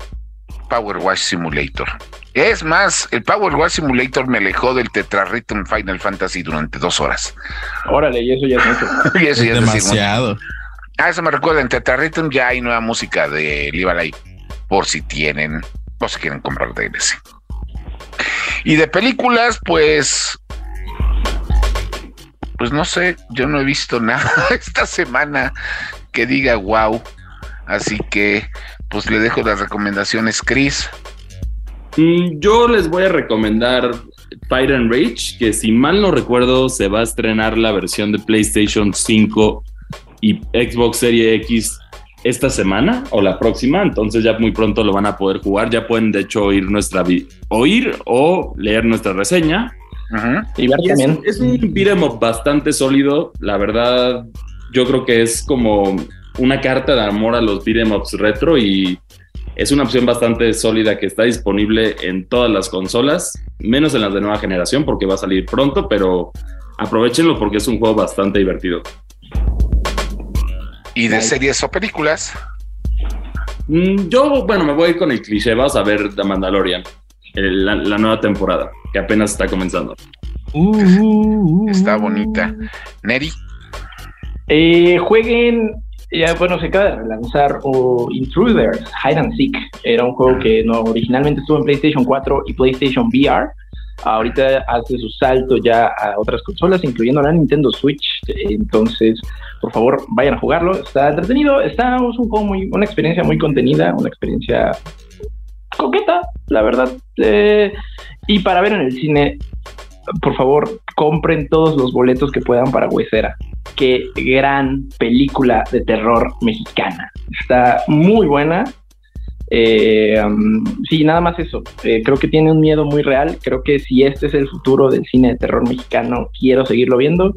Power Watch Simulator. Es más, el Power Watch Simulator me alejó del Tetra Rhythm Final Fantasy durante dos horas. Órale, y eso ya es mucho. y eso ya es demasiado. Ah, eso me recuerda, en Tetra Rhythm ya hay nueva música de Livalay, por si tienen, o si quieren comprar DLC. Y de películas, pues pues no sé, yo no he visto nada esta semana que diga wow. Así que, pues le dejo las recomendaciones, Chris. Mm, yo les voy a recomendar Fire and Rage, que si mal no recuerdo, se va a estrenar la versión de PlayStation 5 y Xbox Series X esta semana o la próxima, entonces ya muy pronto lo van a poder jugar, ya pueden de hecho oír nuestra oír o leer nuestra reseña. Y ver también. Es, un beat'em bastante sólido, la verdad, yo creo que es como una carta de amor a los beat'em ups retro y es una opción bastante sólida que está disponible en todas las consolas, menos en las de nueva generación porque va a salir pronto, pero aprovechenlo porque es un juego bastante divertido. ¿Y de series o películas? Mm, yo, bueno, me voy con el cliché, vas a ver The Mandalorian, la, nueva temporada, que apenas está comenzando. Uh, está bonita. Neri. Eh, jueguen ya, bueno, se acaba de lanzar Intruders, Hide and Seek. Era un juego que no, originalmente estuvo en PlayStation 4 y PlayStation VR. Ahorita hace su salto ya a otras consolas, incluyendo la Nintendo Switch. Entonces, por favor, vayan a jugarlo. Está entretenido. Está es un juego muy, una experiencia muy contenida, una experiencia coqueta, la verdad. Eh, y para ver en el cine, por favor, compren todos los boletos que puedan para Huesera. Qué gran película de terror mexicana. Está muy buena. Eh, um, sí, nada más eso. Eh, creo que tiene un miedo muy real. Creo que si este es el futuro del cine de terror mexicano, quiero seguirlo viendo.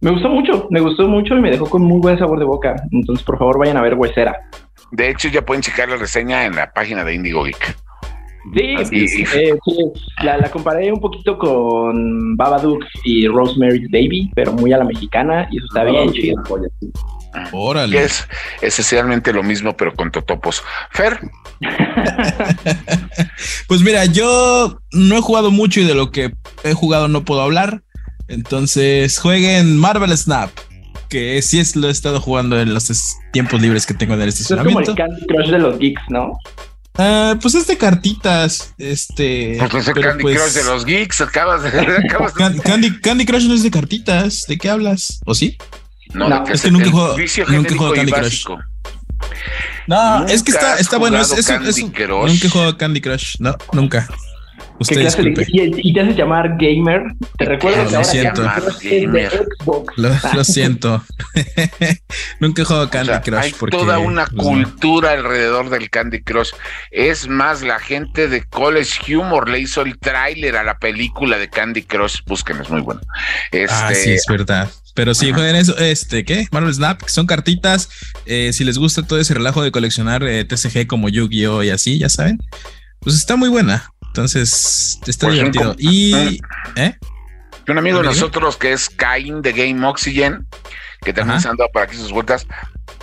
Me gustó mucho, me gustó mucho y me dejó con muy buen sabor de boca. Entonces, por favor, vayan a ver Huesera. De hecho, ya pueden checar la reseña en la página de Indigo Geek. Sí, eh, La, comparé un poquito con Babadook y Rosemary's Baby, pero muy a la mexicana, y eso está bien chido. Órale. Es esencialmente lo mismo, pero con totopos. Fer. pues mira, yo no he jugado mucho y de lo que he jugado no puedo hablar. Entonces jueguen Marvel Snap, que sí es, lo he estado jugando en los tiempos libres que tengo en el estacionamiento. Es como el Candy Crush de los geeks, ¿no? Uh, pues es de cartitas, este. Pues es Candy pues, Crush de los geeks, acabas de. Acabas de... Candy, Candy Crush no es de cartitas, ¿de qué hablas? ¿O sí? No, no es que nunca juego, nunca juego Candy Crush. No, es que está, está bueno. Es, es, es, nunca he jugado Candy Crush. No, nunca. Usted y, te haces llamar gamer. ¿Te recuerdas? Lo siento. Lo, siento. Nunca he jugado Candy Crush. Hay toda una pues, cultura alrededor del Candy Crush. Es más, la gente de College Humor le hizo el tráiler a la película de Candy Crush. Busquen, es muy bueno. ah, sí, es verdad. Pero sí, jueguen eso, este, ¿qué? Marvel Snap, son cartitas. Eh, si les gusta todo ese relajo de coleccionar eh, TCG como Yu-Gi-Oh! y así, ya saben. Pues está muy buena. Entonces, está pues divertido. y. ¿eh? Un amigo de nosotros que es Cain de Game Oxygen, que también se han dado para aquí sus vueltas.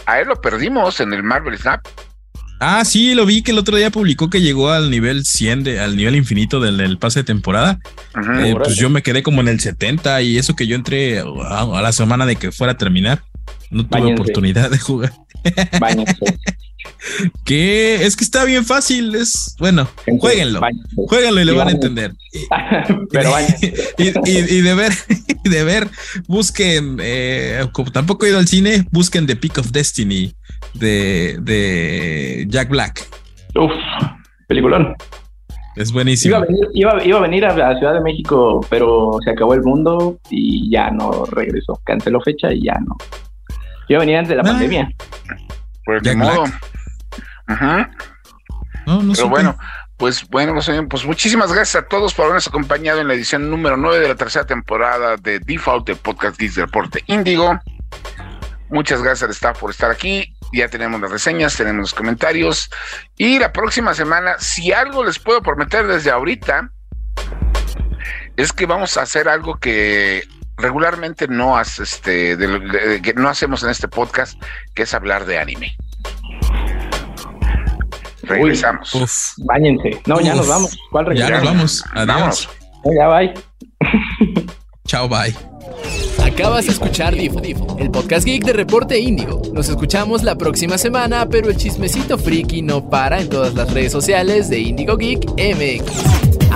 A él lo perdimos en el Marvel Snap. Ah, sí, lo vi que el otro día publicó que llegó al nivel 100, de, al nivel infinito del, pase de temporada. Eh, pues yo me quedé como en el 70 y eso que yo entré a, la semana de que fuera a terminar. No tuve oportunidad de jugar. que es que está bien fácil. Es bueno, jueguenlo, jueguenlo y lo van a entender. Pero y, de ver, de ver, busquen, eh, como tampoco he ido al cine, busquen The Peak of Destiny de, de Jack Black. Uf, peliculón. Es buenísimo. Iba a, venir, a a, Ciudad de México, pero se acabó el mundo y ya no regresó. Canceló fecha y ya no. Iba a venir antes de la pandemia. Pues de modo. Ajá. No, no Pero bueno, pues bueno, pues, pues muchísimas gracias a todos por habernos acompañado en la edición número 9 de la tercera temporada de Default, el podcast Geeks de Reporte Índigo. Muchas gracias al staff por estar aquí. Ya tenemos las reseñas, tenemos los comentarios. Y la próxima semana, si algo les puedo prometer desde ahorita, es que vamos a hacer algo que regularmente no, este, que no hacemos en este podcast, que es hablar de anime. Regresamos. Uf. Báñense. No, ya nos vamos. ¿Cuál Ya nos vamos. Adiós. Ya, bye. Chao, bye. Acabas de escuchar Difo, el podcast geek de Reporte Índigo. Nos escuchamos la próxima semana, pero el chismecito friki no para en todas las redes sociales de Indigo Geek MX.